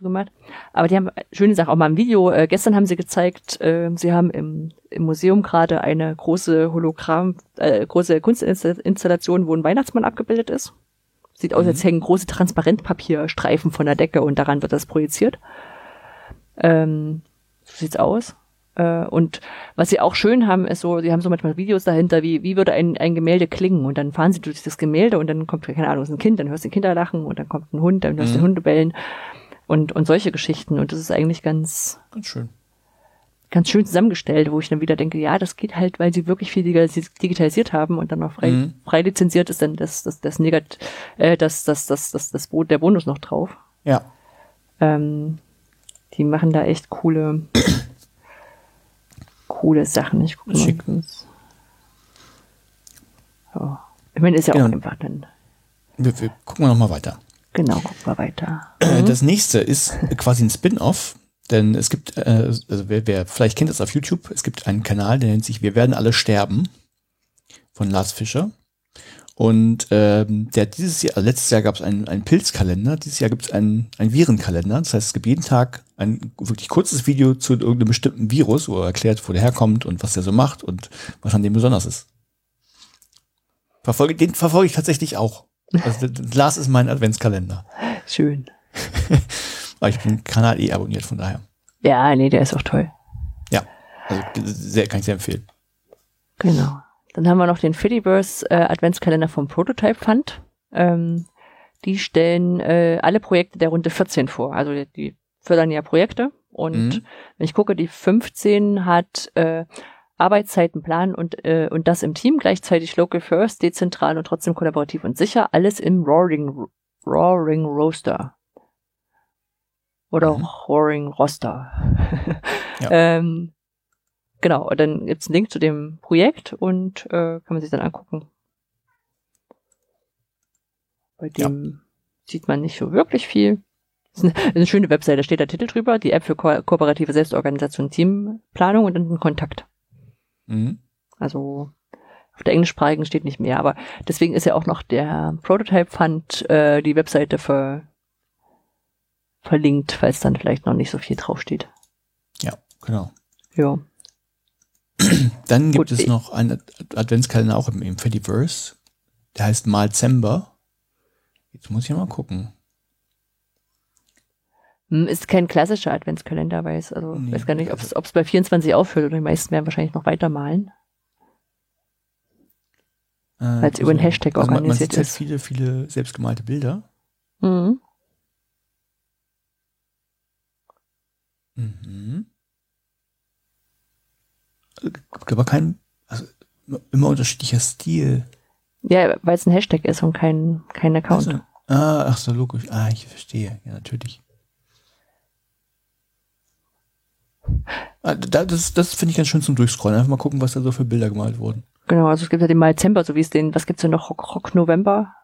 Gemacht. Aber die haben schöne Sachen, auch mal im Video. Äh, gestern haben sie gezeigt, äh, sie haben im, im Museum gerade eine große Hologramm, äh, große Kunstinstallation, wo ein Weihnachtsmann abgebildet ist. Sieht aus, Mhm. als hängen große Transparentpapierstreifen von der Decke und daran wird das projiziert. Ähm, so sieht's aus. Äh, und was sie auch schön haben, ist so, sie haben so manchmal Videos dahinter, wie, wie würde ein, ein Gemälde klingen? Und dann fahren sie durch das Gemälde und dann kommt, keine Ahnung, es ist ein Kind, dann hörst du Kinder lachen und dann kommt ein Hund, dann hörst du Mhm. Hunde bellen und, und solche Geschichten. Und das ist eigentlich ganz, Ganz schön. ganz schön zusammengestellt, wo ich dann wieder denke, ja, das geht halt, weil sie wirklich viel digitalisi- digitalisiert haben und dann noch frei, Mhm. frei lizenziert ist dann das, das, das Negat, äh, das, das, das, das, das, Bo- der Bonus noch drauf. Ja. Ähm, die machen da echt coole, [clears throat] coole Sachen. Ich gucke mal. Schick. Ja. Ich meine, ist ja auch Genau. einfach dann. Wir, wir gucken noch mal weiter. Genau, gucken wir weiter. Äh, Das nächste ist quasi ein Spin-off, denn es gibt, äh, also wer, wer vielleicht kennt das auf YouTube, es gibt einen Kanal, der nennt sich Wir werden alle sterben von Lars Fischer. Und ähm, der dieses Jahr, letztes Jahr gab es einen, einen Pilzkalender, dieses Jahr gibt es einen, einen Virenkalender. Das heißt, es gibt jeden Tag ein wirklich kurzes Video zu irgendeinem bestimmten Virus, wo er erklärt, wo der herkommt und was der so macht und was an dem besonders ist. Verfolge, den verfolge ich tatsächlich auch. Also, Lars ist mein Adventskalender. Schön. [laughs] Aber ich bin Kanal eh abonniert, von daher. Ja, nee, der ist auch toll. Ja, also sehr, kann ich sehr empfehlen. Genau. Dann haben wir noch den Fediverse äh, Adventskalender vom Prototype Fund. Ähm, die stellen äh, alle Projekte der Runde 14 vor. Also die, die fördern ja Projekte. Und Mhm. wenn ich gucke, die 15 hat äh, Arbeitszeitenplan und, äh, und das im Team, gleichzeitig Local First, dezentral und trotzdem kollaborativ und sicher, alles im Roaring, Roaring Roaster. Oder Mhm. Roaring Roster. Ja. [laughs] ähm, genau, und dann gibt's einen Link zu dem Projekt und äh, kann man sich dann angucken. Bei Ja. dem sieht man nicht so wirklich viel. Das ist eine, eine schöne Webseite, da steht der Titel drüber, die App für ko kooperative Selbstorganisation und Teamplanung und dann ein Kontakt. Mhm. Also auf der englischsprachigen steht nicht mehr, aber deswegen ist ja auch noch der Prototype Fund äh, die Webseite ver verlinkt, falls dann vielleicht noch nicht so viel draufsteht. Ja, genau. Ja. Dann gibt Gut, es noch einen Ad- Adventskalender auch im, im Fediverse. Der heißt Malzember. Jetzt muss ich mal gucken. Hm, Ist kein klassischer Adventskalender, weiß, also Nee, weiß gar nicht, ob also- es ob es bei 24 aufhört oder die meisten werden wahrscheinlich noch weitermalen. Äh, Weil es über einen Hashtag also man, man organisiert sieht halt ist. viele, viele selbstgemalte Bilder. Mhm. Mhm. Also, gibt aber kein, also immer unterschiedlicher Stil. Ja, weil es ein Hashtag ist und kein, kein Account. Also, ah, ach so, logisch. Ah, ich verstehe. Ja, natürlich. Ah, da, das das finde ich ganz schön zum Durchscrollen. Einfach mal gucken, was da so für Bilder gemalt wurden. Genau, also es gibt ja den Malzember, so wie es den, was gibt's denn noch? Rock, Rock November?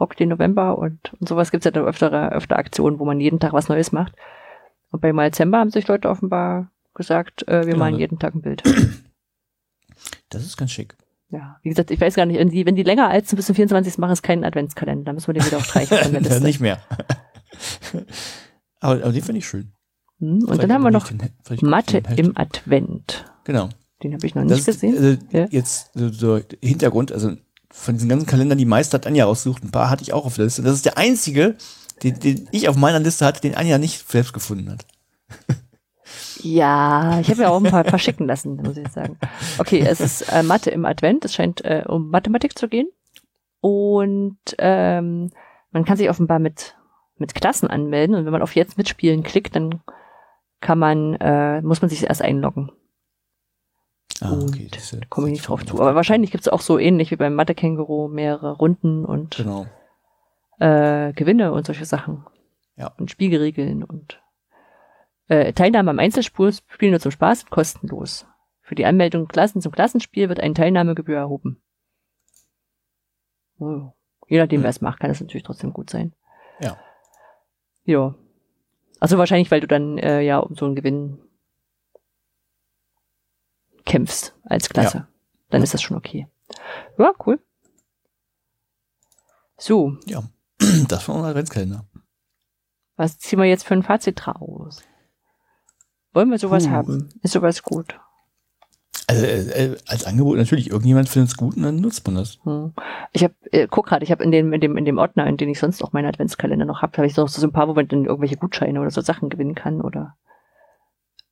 Rock den November und, und sowas gibt's ja dann öfter, öfter Aktionen, wo man jeden Tag was Neues macht. Und bei Malzember haben sich Leute offenbar gesagt, äh, wir Genau, malen jeden Tag ein Bild. Das ist ganz schick. Ja, wie gesagt, ich weiß gar nicht, wenn die, wenn die länger als bis zum 24. machen, ist kein Adventskalender. Da müssen wir den wieder streichen der Liste. [laughs] Nicht mehr. [laughs] aber, aber den finde ich schön. Hm, Und Vielleicht dann haben wir noch den- Mathe im. Advent. Genau. Den habe ich noch Das nicht ist, gesehen. also Ja. jetzt so, so Hintergrund, also von diesen ganzen Kalendern, die meiste hat Anja rausgesucht, ein paar hatte ich auch auf der Liste. Das ist der einzige, den, den ich auf meiner Liste hatte, den Anja nicht selbst gefunden hat. Ja, ich habe ja auch ein paar verschicken lassen, muss ich sagen. Okay, es ist äh, Mathe im Advent. Es scheint äh, um Mathematik zu gehen. Und ähm, man kann sich offenbar mit, mit Klassen anmelden. Und wenn man auf Jetzt mitspielen klickt, dann kann man, äh, muss man sich erst einloggen. Ah, und okay. ja- da komme ich nicht drauf zu. Aber wahrscheinlich gibt es auch so ähnlich wie beim Mathe-Känguru mehrere Runden und Genau. äh, Gewinne und solche Sachen. Ja. Und Spielregeln und äh, Teilnahme am Einzelspiel Spiel nur zum Spaß ist kostenlos. Für die Anmeldung Klassen zum Klassenspiel wird eine Teilnahmegebühr erhoben. Oh. Je nachdem, Hm. wer es macht, kann es natürlich trotzdem gut sein. Ja. Ja. Also wahrscheinlich, weil du dann äh, ja um so einen Gewinn kämpfst als Klasse. Dann Ja. ist das schon okay. Ja, cool. So, Ja. [clears throat] Das war unser Adventskalender. Was ziehen wir jetzt für ein Fazit raus? Wollen wir sowas Puh. haben? Ist sowas gut? Also äh, äh, als Angebot natürlich, irgendjemand findet es gut und dann nutzt man das. Hm. Ich habe, äh, guck gerade, ich habe in dem, in dem, in dem Ordner, in dem ich sonst auch meinen Adventskalender noch habe, habe ich noch so ein paar, wo man dann irgendwelche Gutscheine oder so Sachen gewinnen kann oder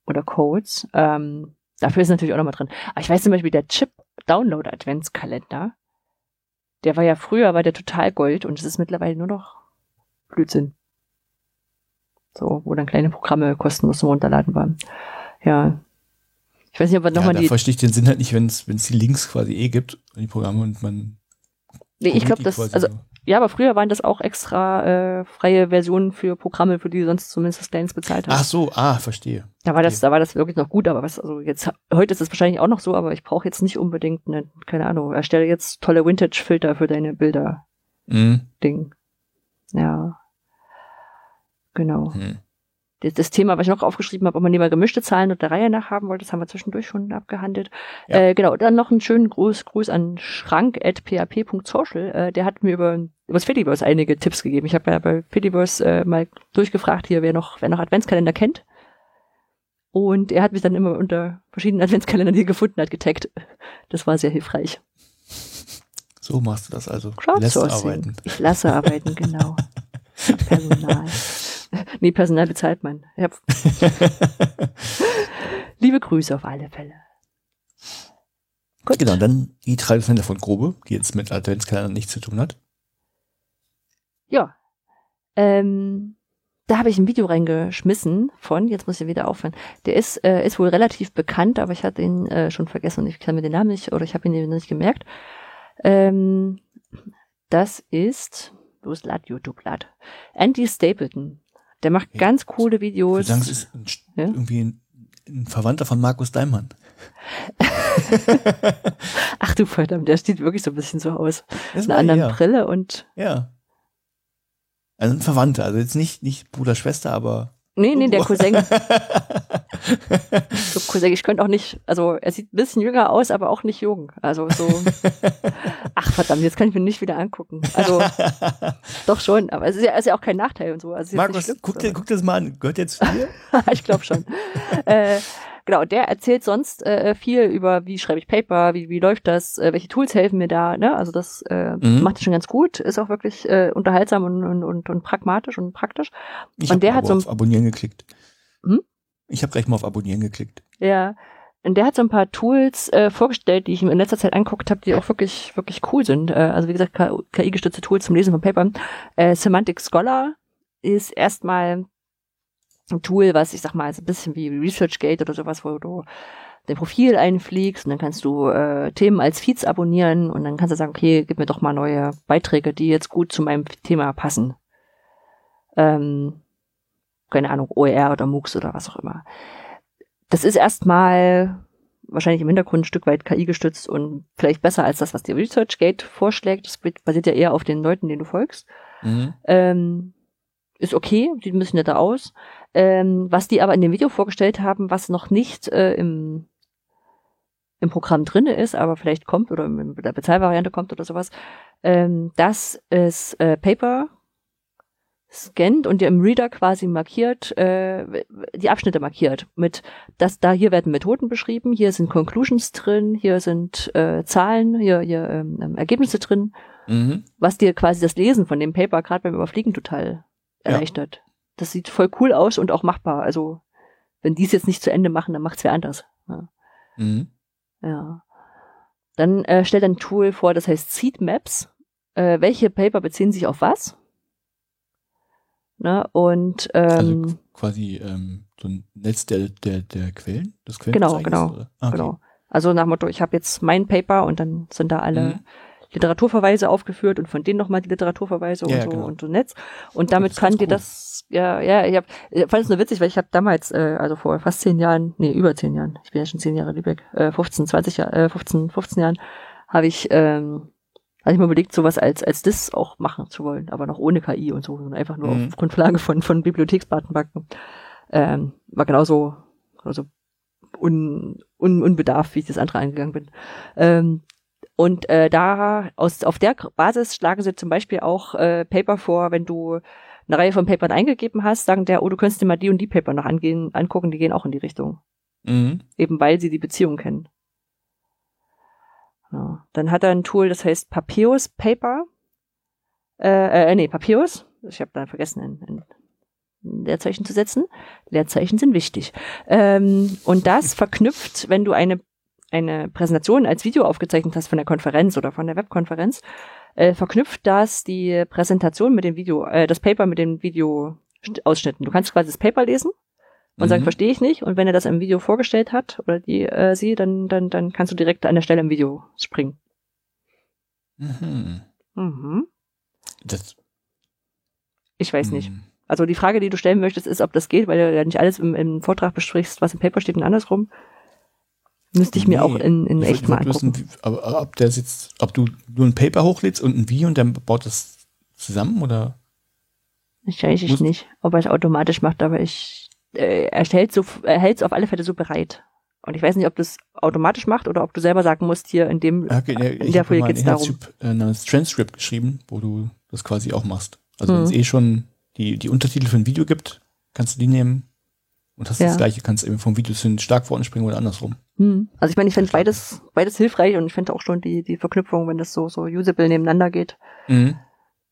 oder Codes. Ähm, dafür ist natürlich auch noch mal drin. Aber ich weiß zum Beispiel, der Chip Download Adventskalender, der war ja früher, war der total Gold und es ist mittlerweile nur noch Blödsinn. So, wo dann kleine Programme kostenlos zum Runterladen waren. Ja. Ich weiß nicht, ob Ja, nochmal da die. verstehe ich den Sinn halt nicht, wenn es die Links quasi eh gibt, die Programme und man. Nee, ich glaube, das, also so. Ja, aber früher waren das auch extra äh, freie Versionen für Programme, für die sonst zumindest das Kleines bezahlt hast. Ach so, ah, verstehe. da war das, okay. da war das wirklich noch gut, aber was, also jetzt, heute ist es wahrscheinlich auch noch so, aber ich brauche jetzt nicht unbedingt eine, keine Ahnung, erstelle jetzt tolle Vintage-Filter für deine Bilder-Ding. Mhm. Ja. Genau. Hm. Das, das Thema, was ich noch aufgeschrieben habe, ob man lieber gemischte Zahlen und der Reihe nach haben wollte, das haben wir zwischendurch schon abgehandelt. Ja. Äh, genau, dann noch einen schönen Gruß, Gruß an schrank.php.social. Äh, der hat mir über, über das Fediverse einige Tipps gegeben. Ich habe ja bei Fediverse äh, mal durchgefragt hier, wer noch, wer noch Adventskalender kennt. Und er hat mich dann immer unter verschiedenen [laughs] Adventskalendern, die er gefunden hat, getaggt. Das war sehr hilfreich. So machst du das also. Lässt arbeiten. Ich lasse arbeiten, genau. [laughs] Personal. [laughs] nee, Personal bezahlt man. [laughs] Liebe Grüße auf alle Fälle. Gut. Genau, dann die traditionelle von Grobe, die jetzt mit Adventskalender nichts zu tun hat. Ja. Ähm, da habe ich ein Video reingeschmissen von, jetzt muss ich wieder aufhören. Der ist, äh, ist wohl relativ bekannt, aber ich hatte ihn äh, schon vergessen und ich kann mir den Namen nicht, oder ich habe ihn nicht gemerkt. Ähm, das ist, wo ist Lad YouTube Lad? Andy Stapleton. Der macht Okay. ganz coole Ich Videos. würde sagen, es ist ein, Ja? irgendwie ein, ein Verwandter von Markus Daimann. [laughs] Ach du verdammt, der sieht wirklich so ein bisschen so aus. Das Eine war- andere ja. Brille und Ja. Also ein Verwandter, also jetzt nicht, nicht Bruder, Schwester, aber Nee, nee, der Cousin. [laughs] so Cousin, ich könnte auch nicht, also er sieht ein bisschen jünger aus, aber auch nicht jung. Also so. [laughs] Ach verdammt, jetzt kann ich mir nicht wieder angucken. Also [laughs] doch schon, aber es ist ja, ist ja auch kein Nachteil und so. Also Markus, guck, dir, guck das mal an. Gehört jetzt viel? ich glaube schon. äh, genau, der erzählt sonst äh, viel über, wie schreibe ich Paper, wie, wie läuft das, äh, welche Tools helfen mir da, ne? Also das äh, mhm. macht er schon ganz gut, ist auch wirklich äh, unterhaltsam und, und, und, und pragmatisch und praktisch. Ich und der hat so auf Abonnieren geklickt. Hm? Ich habe gleich mal auf Abonnieren geklickt. Ja. Und der hat so ein paar Tools äh, vorgestellt, die ich mir in letzter Zeit angeguckt habe, die auch wirklich, wirklich cool sind. Äh, also wie gesagt, KI-gestützte Tools zum Lesen von Papern. Äh, Semantic Scholar ist erstmal ein Tool, was ich sag mal, so ein bisschen wie ResearchGate oder sowas, wo du dein Profil einfliegst und dann kannst du äh, Themen als Feeds abonnieren und dann kannst du sagen, okay, gib mir doch mal neue Beiträge, die jetzt gut zu meinem Thema passen. Ähm, keine Ahnung, OER oder MOOCs oder was auch immer. Das ist erstmal wahrscheinlich im Hintergrund ein Stück weit KI gestützt und vielleicht besser als das, was dir ResearchGate vorschlägt. Das basiert ja eher auf den Leuten, denen du folgst. Mhm. Ähm, ist okay, sieht ein bisschen netter aus. Ähm, was die aber in dem Video vorgestellt haben, was noch nicht äh, im, im Programm drinne ist, aber vielleicht kommt oder in der Bezahlvariante kommt oder sowas, ähm, das ist äh, Paper scannt und dir im Reader quasi markiert, äh, die Abschnitte markiert. Mit das da hier werden Methoden beschrieben, hier sind Conclusions drin, hier sind äh, Zahlen, hier, hier ähm Ergebnisse drin, mhm. was dir quasi das Lesen von dem Paper gerade beim Überfliegen total erleichtert. Ja. Das sieht voll cool aus und auch machbar. Also wenn die es jetzt nicht zu Ende machen, dann macht's wer anders. Ja. Mhm. ja. Dann äh, stellt ein Tool vor, das heißt Seed Maps. Äh, welche Paper beziehen sich auf was? Ne? Und also ähm, also quasi ähm, so ein Netz der, der, der Quellen, das Quellen Genau, genau, ah, okay. genau. Also nach Motto, ich habe jetzt mein Paper und dann sind da alle mhm. Literaturverweise aufgeführt und von denen nochmal die Literaturverweise ja, und so genau. und so Netz. Und damit das kann dir cool. das, ja, ja, ich, hab, ich fand es nur witzig, weil ich habe damals, äh, also vor fast zehn Jahren, nee, über zehn Jahren, ich bin ja schon zehn Jahre Lübeck, äh, 15, 20 Jahre, äh, 15, 15 Jahren, habe ich ähm, hatte ich mir überlegt, sowas als, als das auch machen zu wollen, aber noch ohne KI und so, und einfach nur mhm. auf Grundlage von, von Bibliotheksdatenbanken. Ähm, war genauso, also un, un, unbedarft, wie ich das andere eingegangen bin. Ähm, und äh, da aus auf der Basis schlagen sie zum Beispiel auch äh, Paper vor, wenn du eine Reihe von Papern eingegeben hast, sagen der, oh, du könntest dir mal die und die Paper noch angehen, angucken, die gehen auch in die Richtung. Mhm. Eben weil sie die Beziehung kennen. Ja. Dann hat er ein Tool, das heißt Papios Paper. Äh, äh, nee, Papios. Ich habe da vergessen, ein, ein Leerzeichen zu setzen. Leerzeichen sind wichtig. Ähm, und das verknüpft, wenn du eine, eine Präsentation als Video aufgezeichnet hast von der Konferenz oder von der Webkonferenz, äh, verknüpft das die Präsentation mit dem Video, äh, das Paper mit den Videoausschnitten. Du kannst quasi das Paper lesen und mhm. sagen, verstehe ich nicht. Und wenn er das im Video vorgestellt hat oder die äh, sie, dann, dann, dann kannst du direkt an der Stelle im Video springen. Mhm. Mhm. Das. Ich weiß nicht. Mhm. Also die Frage, die du stellen möchtest, ist, ob das geht, weil du ja nicht alles im, im Vortrag besprichst, was im Paper steht und andersrum. Müsste ich mir auch in, in echt mal angucken. Wissen, aber ob der sitzt, ob du nur ein Paper hochlädst und ein Wie und dann baut das zusammen oder? Ich weiß ich nicht, ob er es automatisch macht, aber ich äh, er hält so, er hält es auf alle Fälle so bereit. Und ich weiß nicht, ob das automatisch macht oder ob du selber sagen musst, hier in dem okay, ja, in der Folie geht es darum. Ich habe ein Transcript geschrieben, wo du das quasi auch machst. Also hm. wenn es eh schon die, die Untertitel für ein Video gibt, kannst du die nehmen und hast ja. das gleiche, kannst eben vom Video zu den Schlagworten springen oder andersrum. Hm. Also ich meine, ich finde beides, beides hilfreich und ich finde auch schon die, die Verknüpfung, wenn das so, so usable nebeneinander geht. Mhm.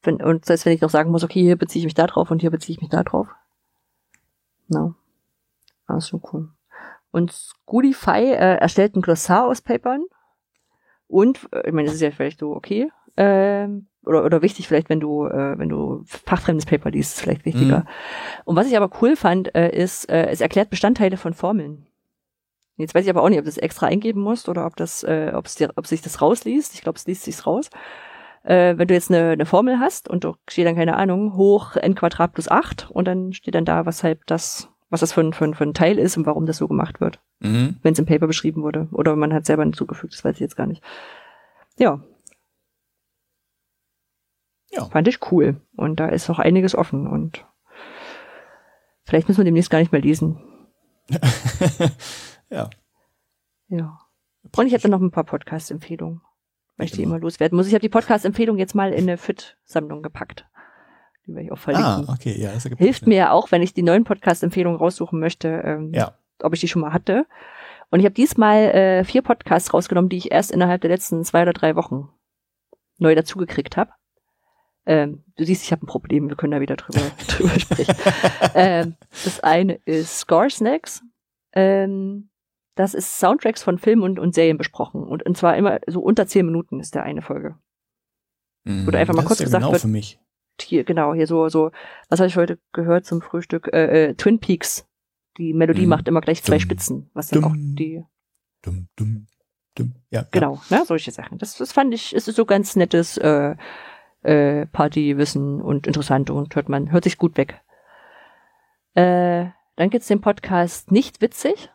Wenn, und selbst wenn ich noch sagen muss, okay, hier beziehe ich mich da drauf und hier beziehe ich mich da drauf. No. Ah, ist schon cool. Und Scoodify äh, erstellt ein Glossar aus Papern. Und, äh, ich meine, das ist ja vielleicht so okay. Ähm, oder, oder wichtig vielleicht, wenn du, äh, wenn du fachfremdes Paper liest, ist vielleicht wichtiger. Mhm. Und was ich aber cool fand, äh, ist, äh, es erklärt Bestandteile von Formeln. Jetzt weiß ich aber auch nicht, ob du das extra eingeben musst oder ob das, äh, ob es dir, ob sich das rausliest. Ich glaube, es liest sich raus äh, wenn du jetzt eine, eine Formel hast und du steht dann, keine Ahnung, hoch n Quadrat plus 8 und dann steht dann da, weshalb das, was das für ein, für ein, für ein Teil ist und warum das so gemacht wird. Mhm. Wenn es im Paper beschrieben wurde. Oder man hat selber hinzugefügt, das weiß ich jetzt gar nicht. Ja. Ja. Fand ich cool. Und da ist auch einiges offen und Vielleicht müssen wir demnächst gar nicht mehr lesen. [laughs] ja. Ja. Und ich hätte noch ein paar Podcast-Empfehlungen, weil ich die immer loswerden muss. Ich habe die Podcast-Empfehlung jetzt mal in eine Fit-Sammlung gepackt. Die werde ich auch verlinken. Ah, okay, ja. Das Hilft mir ja auch, wenn ich die neuen Podcast-Empfehlungen raussuchen möchte, ähm, ja. ob ich die schon mal hatte. Und ich habe diesmal äh, vier Podcasts rausgenommen, die ich erst innerhalb der letzten zwei oder drei Wochen neu dazugekriegt habe. Ähm, du siehst, ich habe ein Problem, wir können da wieder drüber, [laughs] drüber sprechen. ähm, das eine ist Score Snacks. Ähm, das ist Soundtracks von Filmen und, und Serien besprochen. Und, und zwar immer so unter zehn Minuten ist der eine Folge. Mhm, Oder einfach mal kurz ja gesagt genau wird, für mich. hier, genau, hier so, so, was habe ich heute gehört zum Frühstück? Äh, äh, Twin Peaks. Die Melodie Mhm. macht immer gleich zwei Dumm. Spitzen, was dann Dumm. auch die, Dumm, dumm, dumm. Ja, genau, ne, solche Sachen. Das, das fand ich, es ist so ganz nettes äh, äh, Partywissen und interessant und hört man, hört sich gut weg. Äh, dann gibt's den Podcast Nicht witzig.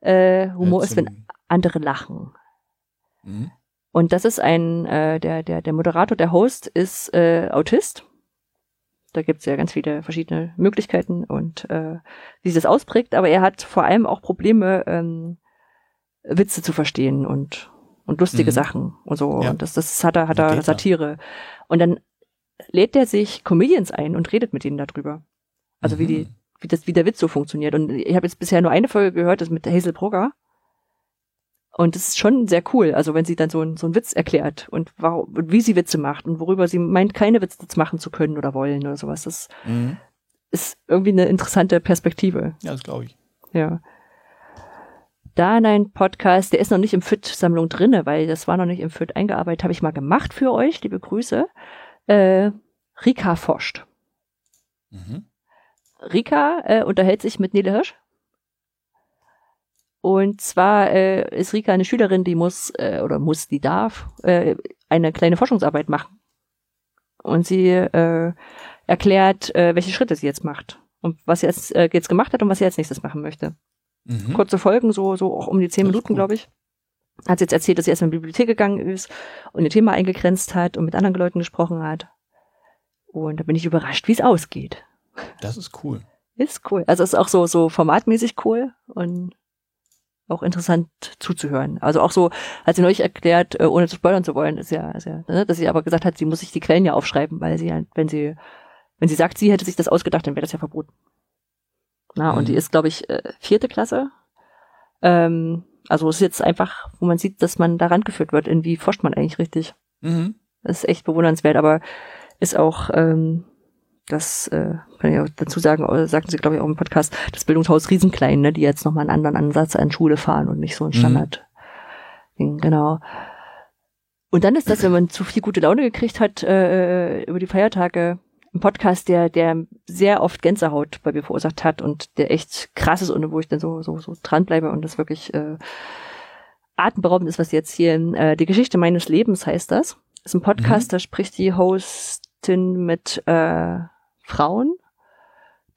Äh, Ja. Humor Äh, ist, wenn andere lachen. Mhm. Und das ist ein, äh, der, der, der Moderator, der Host ist äh, Autist. Da gibt's ja ganz viele verschiedene Möglichkeiten und äh, wie sich das ausprägt, aber er hat vor allem auch Probleme, ähm, Witze zu verstehen und, und lustige Mhm. Sachen und so. Ja. Und das, das hat er, hat er? Satire. Und dann lädt er sich Comedians ein und redet mit denen darüber. Also wie die, Mhm. wie das, wie der Witz so funktioniert. Und ich habe jetzt bisher nur eine Folge gehört, das mit Hazel Brugger. Und das ist schon sehr cool. Also wenn sie dann so, ein, so einen Witz erklärt und, warum, und wie sie Witze macht und worüber sie meint, keine Witze machen zu können oder wollen oder sowas. Das Mhm. ist irgendwie eine interessante Perspektive. Ja, das glaube ich. Ja. Dann ein Podcast, der ist noch nicht im FIT-Sammlung drinne, weil das war noch nicht im FIT eingearbeitet, habe ich mal gemacht für euch, liebe Grüße. Äh, Rika forscht. Mhm. Rika äh, unterhält sich mit Nele Hirsch. Und zwar äh, ist Rika eine Schülerin, die muss äh, oder muss, die darf äh, eine kleine Forschungsarbeit machen. Und sie äh, erklärt, äh, welche Schritte sie jetzt macht und was sie jetzt, äh, jetzt gemacht hat und was sie als nächstes machen möchte. Mhm. Kurze Folgen, so so auch um die zehn Das Minuten, glaube ich. Hat sie jetzt erzählt, dass sie erstmal in die Bibliothek gegangen ist und ihr Thema eingegrenzt hat und mit anderen Leuten gesprochen hat. Und da bin ich überrascht, wie es ausgeht. Das ist cool. Ist cool. Also ist auch so, so formatmäßig cool und auch interessant zuzuhören. Also auch so, hat sie neulich erklärt, äh, ohne zu spoilern zu wollen, ist ja, ist ja, ne, dass sie aber gesagt hat, sie muss sich die Quellen ja aufschreiben, weil sie ja, wenn sie, wenn sie sagt, sie hätte sich das ausgedacht, dann wäre das ja verboten. Na, und Mhm. die ist, glaube ich, äh, vierte Klasse. Ähm, also es ist jetzt einfach, wo man sieht, dass man da rangeführt wird, in wie forscht man eigentlich richtig. Mhm. Das ist echt bewundernswert, aber ist auch, ähm, das äh, kann ich auch dazu sagen, oder sagten sie, glaube ich, auch im Podcast, das Bildungshaus Riesenklein, ne, die jetzt nochmal einen anderen Ansatz an Schule fahren und nicht so ein Mhm. Standard. Ding, genau. Und dann ist das, wenn man zu viel gute Laune gekriegt hat äh, über die Feiertage, ein Podcast, der, der sehr oft Gänsehaut bei mir verursacht hat und der echt krass ist und wo ich dann so, so, so dranbleibe und das wirklich äh, atemberaubend ist, was sie erzählen. Äh, die Geschichte meines Lebens heißt das. Ist ein Podcast, da spricht die Hostin mit äh, Frauen,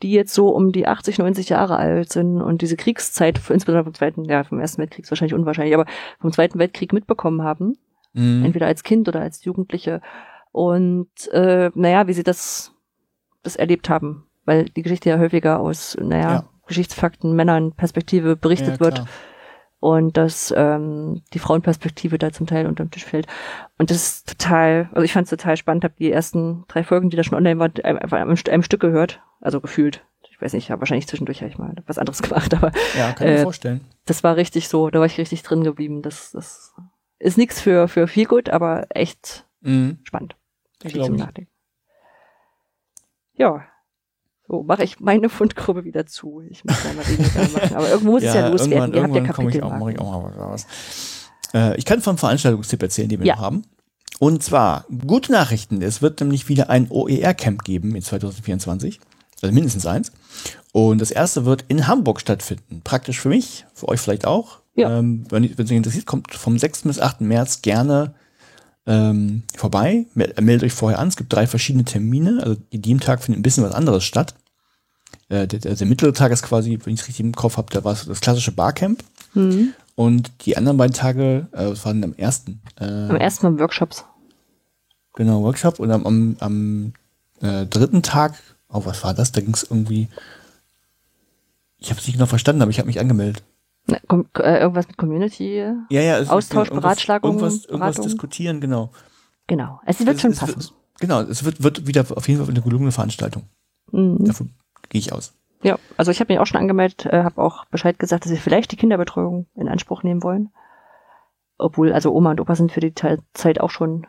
die jetzt so um die 80, 90 Jahre alt sind und diese Kriegszeit, insbesondere vom zweiten, ja, vom ersten Weltkrieg ist wahrscheinlich unwahrscheinlich, aber vom zweiten Weltkrieg mitbekommen haben Mhm. entweder als Kind oder als Jugendliche. Und äh, naja, wie sie das, das erlebt haben, weil die Geschichte ja häufiger aus, naja, Ja. Geschichtsfakten, Männern, Perspektive berichtet Ja, wird und dass ähm, die Frauenperspektive da zum Teil unterm Tisch fällt. Und das ist total, also ich fand es total spannend, habe die ersten drei Folgen, die da schon online waren, einfach einem, einem Stück gehört, also gefühlt. Ich weiß nicht, ich habe wahrscheinlich zwischendurch hab ich mal was anderes [laughs] gemacht, aber Ja, kann ich mir äh, vorstellen. das war richtig so, da war ich richtig drin geblieben. Das, das ist nichts für, für viel gut, aber echt Mhm. spannend. Viel zum ich. Nachdenken. Ja. So, mache ich meine [laughs] Fundgrube wieder zu. Ich muss da mal weniger machen. Aber irgendwo muss es ja loswerden. Ihr habt ja komme ich auch, mache ich auch mal was. Äh, ich kann vom Veranstaltungstipp erzählen, den wir Ja. noch haben. Und zwar, gute Nachrichten. Es wird nämlich wieder ein OER-Camp geben in 2024. Also mindestens eins. Und das erste wird in Hamburg stattfinden. Praktisch für mich, für euch vielleicht auch. Ja. Ähm, wenn, wenn es euch interessiert, kommt vom 6. bis 8. März gerne ähm, vorbei. Mel- Meldet euch vorher an. Es gibt drei verschiedene Termine. Also in jedem Tag findet ein bisschen was anderes statt. Äh, der, der, mittlere Tag ist quasi, wenn ich es richtig im Kopf habe, da war es das klassische Barcamp. Mhm. Und die anderen beiden Tage, äh, das waren am ersten. Äh, Am ersten Mal Workshops. Genau, Workshop. Und am, am, am äh, dritten Tag Oh, was war das? Da ging es irgendwie. Ich habe es nicht genau verstanden, aber ich habe mich angemeldet. Na, kom- äh, irgendwas mit Community. Ja, ja. Es Austausch, irgendwas- Beratschlagung, Irgendwas, irgendwas Beratung. diskutieren, genau. Genau. Es wird Es- schon es passen. Wird, genau, es wird, wird wieder auf jeden Fall eine gelungene Veranstaltung. Mhm. Davon gehe ich aus. Ja, also ich habe mich auch schon angemeldet, äh, habe auch Bescheid gesagt, dass sie vielleicht die Kinderbetreuung in Anspruch nehmen wollen. Obwohl, also Oma und Opa sind für die Zeit auch schon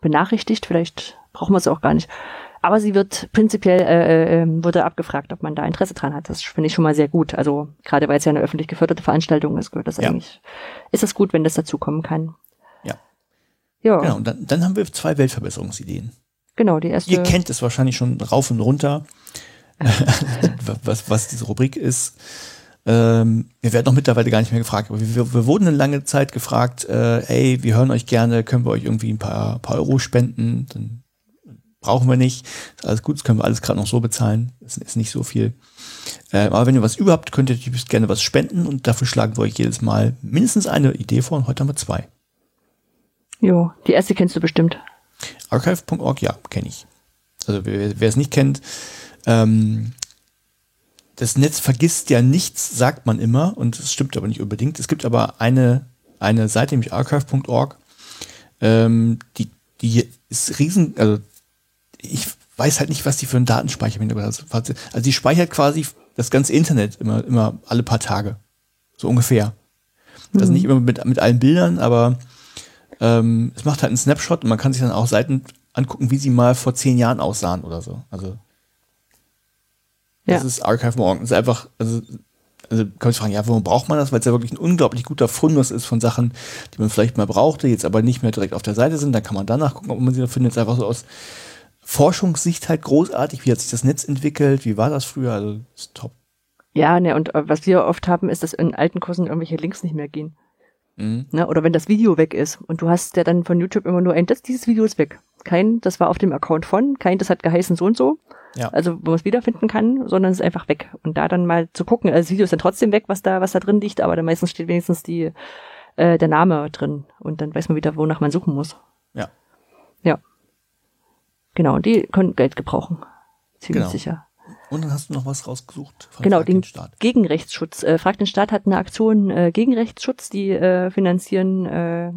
benachrichtigt. Vielleicht brauchen wir sie auch gar nicht. Aber sie wird prinzipiell, äh, äh, wurde abgefragt, ob man da Interesse dran hat. Das finde ich schon mal sehr gut. Also gerade weil es ja eine öffentlich geförderte Veranstaltung ist, gehört das Ja. eigentlich, ist es gut, wenn das dazukommen kann. Ja. Ja, Genau, und dann, dann haben wir zwei Weltverbesserungsideen. genau, die erste. Ihr kennt es wahrscheinlich schon rauf und runter, [laughs] was, was diese Rubrik ist. Ähm, wir werden auch mittlerweile gar nicht mehr gefragt, aber wir, wir wurden eine lange Zeit gefragt, äh, ey, wir hören euch gerne, können wir euch irgendwie ein paar, paar Euro spenden? Dann brauchen wir nicht. Ist alles gut, das können wir alles gerade noch so bezahlen. Das ist nicht so viel. Ähm, aber wenn ihr was überhaupt, könnt ihr natürlich gerne was spenden und dafür schlagen wir euch jedes Mal mindestens eine Idee vor und heute haben wir zwei. Jo, die erste kennst du bestimmt. Archive.org, ja, kenne ich. Also wer, es nicht kennt, ähm, das Netz vergisst ja nichts, sagt man immer, und das stimmt aber nicht unbedingt. Es gibt aber eine, eine Seite, nämlich archive.org, ähm, die, die ist riesen, also ich weiß halt nicht, was die für einen Datenspeicher haben. Also also die speichert quasi das ganze Internet immer, immer alle paar Tage. So ungefähr. Also nicht immer mit, mit allen Bildern, aber ähm, es macht halt einen Snapshot und man kann sich dann auch Seiten angucken, wie sie mal vor zehn Jahren aussahen oder so. Also Ja. das ist Archive.org. Das ist einfach, also, also kann man sich fragen, ja, warum braucht man das? Weil es ja wirklich ein unglaublich guter Fundus ist von Sachen, die man vielleicht mal brauchte, jetzt aber nicht mehr direkt auf der Seite sind. Dann kann man danach gucken, ob man sie da findet. Es ist einfach so aus Forschungssicht halt großartig. Wie hat sich das Netz entwickelt? Wie war das früher? Also ist top. Ja, ne, und äh, was wir oft haben, ist, dass in alten Kursen irgendwelche Links nicht mehr gehen. Mhm. Ne? Oder wenn das Video weg ist und du hast ja dann von YouTube immer nur ein, das, dieses Video ist weg. Kein, das war auf dem Account von, kein, das hat geheißen so und so. Ja. Also, wo man es wiederfinden kann, sondern es ist einfach weg. Und da dann mal zu gucken, also das Video ist dann trotzdem weg, was da, was da drin liegt, aber dann meistens steht wenigstens die, äh, der Name drin. Und dann weiß man wieder, wonach man suchen muss. Genau, die können Geld gebrauchen. Ziemlich Genau. sicher. Und dann hast du noch was rausgesucht Genau, Frag den Staat. Gegenrechtsschutz. Äh, Fragt den Staat hat eine Aktion äh, Gegenrechtsschutz, die äh, finanzieren, äh,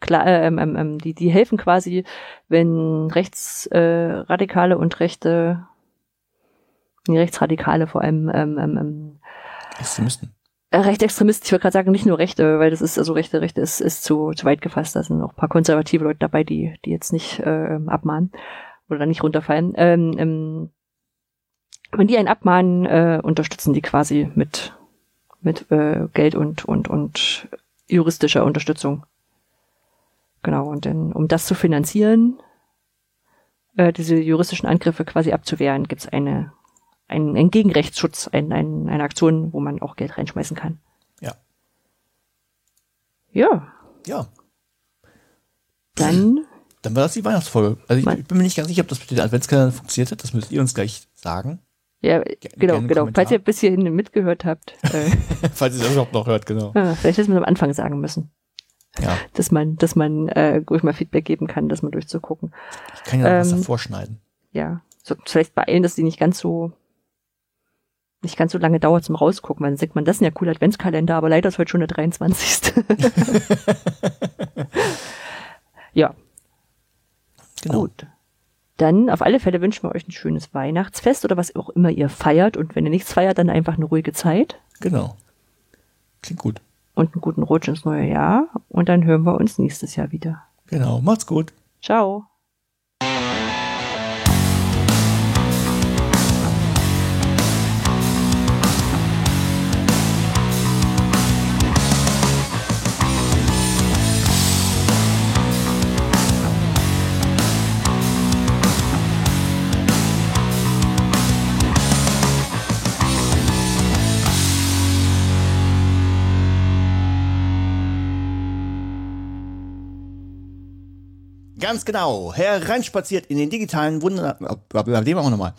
klar, äh, ähm, ähm, ähm, die, die helfen quasi, wenn Rechtsradikale äh, Radikale und Rechte, nee, Rechtsradikale vor allem, ähm, ähm, ähm, Extremisten. Äh, Rechtsextremisten, ich würde gerade sagen, nicht nur Rechte, weil das ist, also Rechte, Rechte ist, ist zu, zu weit gefasst. Da sind auch ein paar konservative Leute dabei, die, die jetzt nicht äh, abmahnen oder nicht runterfallen. Ähm, ähm, wenn die einen abmahnen, äh, unterstützen die quasi mit, mit äh, Geld und, und, und juristischer Unterstützung. Genau, und dann, um das zu finanzieren, äh, diese juristischen Angriffe quasi abzuwehren, gibt's eine, einen, einen Gegenrechtsschutz, ein, ein, eine Aktion, wo man auch Geld reinschmeißen kann. Ja. Ja, Ja. dann, Dann war das die Weihnachtsfolge. Also ich, ich bin mir nicht ganz sicher, ob das mit den Adventskalendern funktioniert hat. Das müsst ihr uns gleich sagen. ja, gerne genau, genau. Kommentar. Falls ihr bis hierhin mitgehört habt, [laughs] äh, Falls ihr das überhaupt noch hört, genau. ah, vielleicht hätten wir am Anfang sagen müssen, Ja. dass man, dass man äh, ruhig mal Feedback geben kann, das mal durchzugucken. Ich kann ja noch was Ähm, davor schneiden. Ja, so vielleicht beeilen, dass die nicht ganz so nicht ganz so lange dauert zum Rausgucken, weil dann denkt man, das ist ja cool Adventskalender, aber leider ist heute schon der 23. [laughs] ja, Genau. gut. Dann auf alle Fälle wünschen wir euch ein schönes Weihnachtsfest oder was auch immer ihr feiert. Und wenn ihr nichts feiert, dann einfach eine ruhige Zeit Genau. Klingt gut. und einen guten Rutsch ins neue Jahr. Und dann hören wir uns nächstes Jahr wieder. Genau. Macht's gut. Ciao. Ganz genau. Hereinspaziert in den digitalen Wunder. Äh, Dem auch nochmal.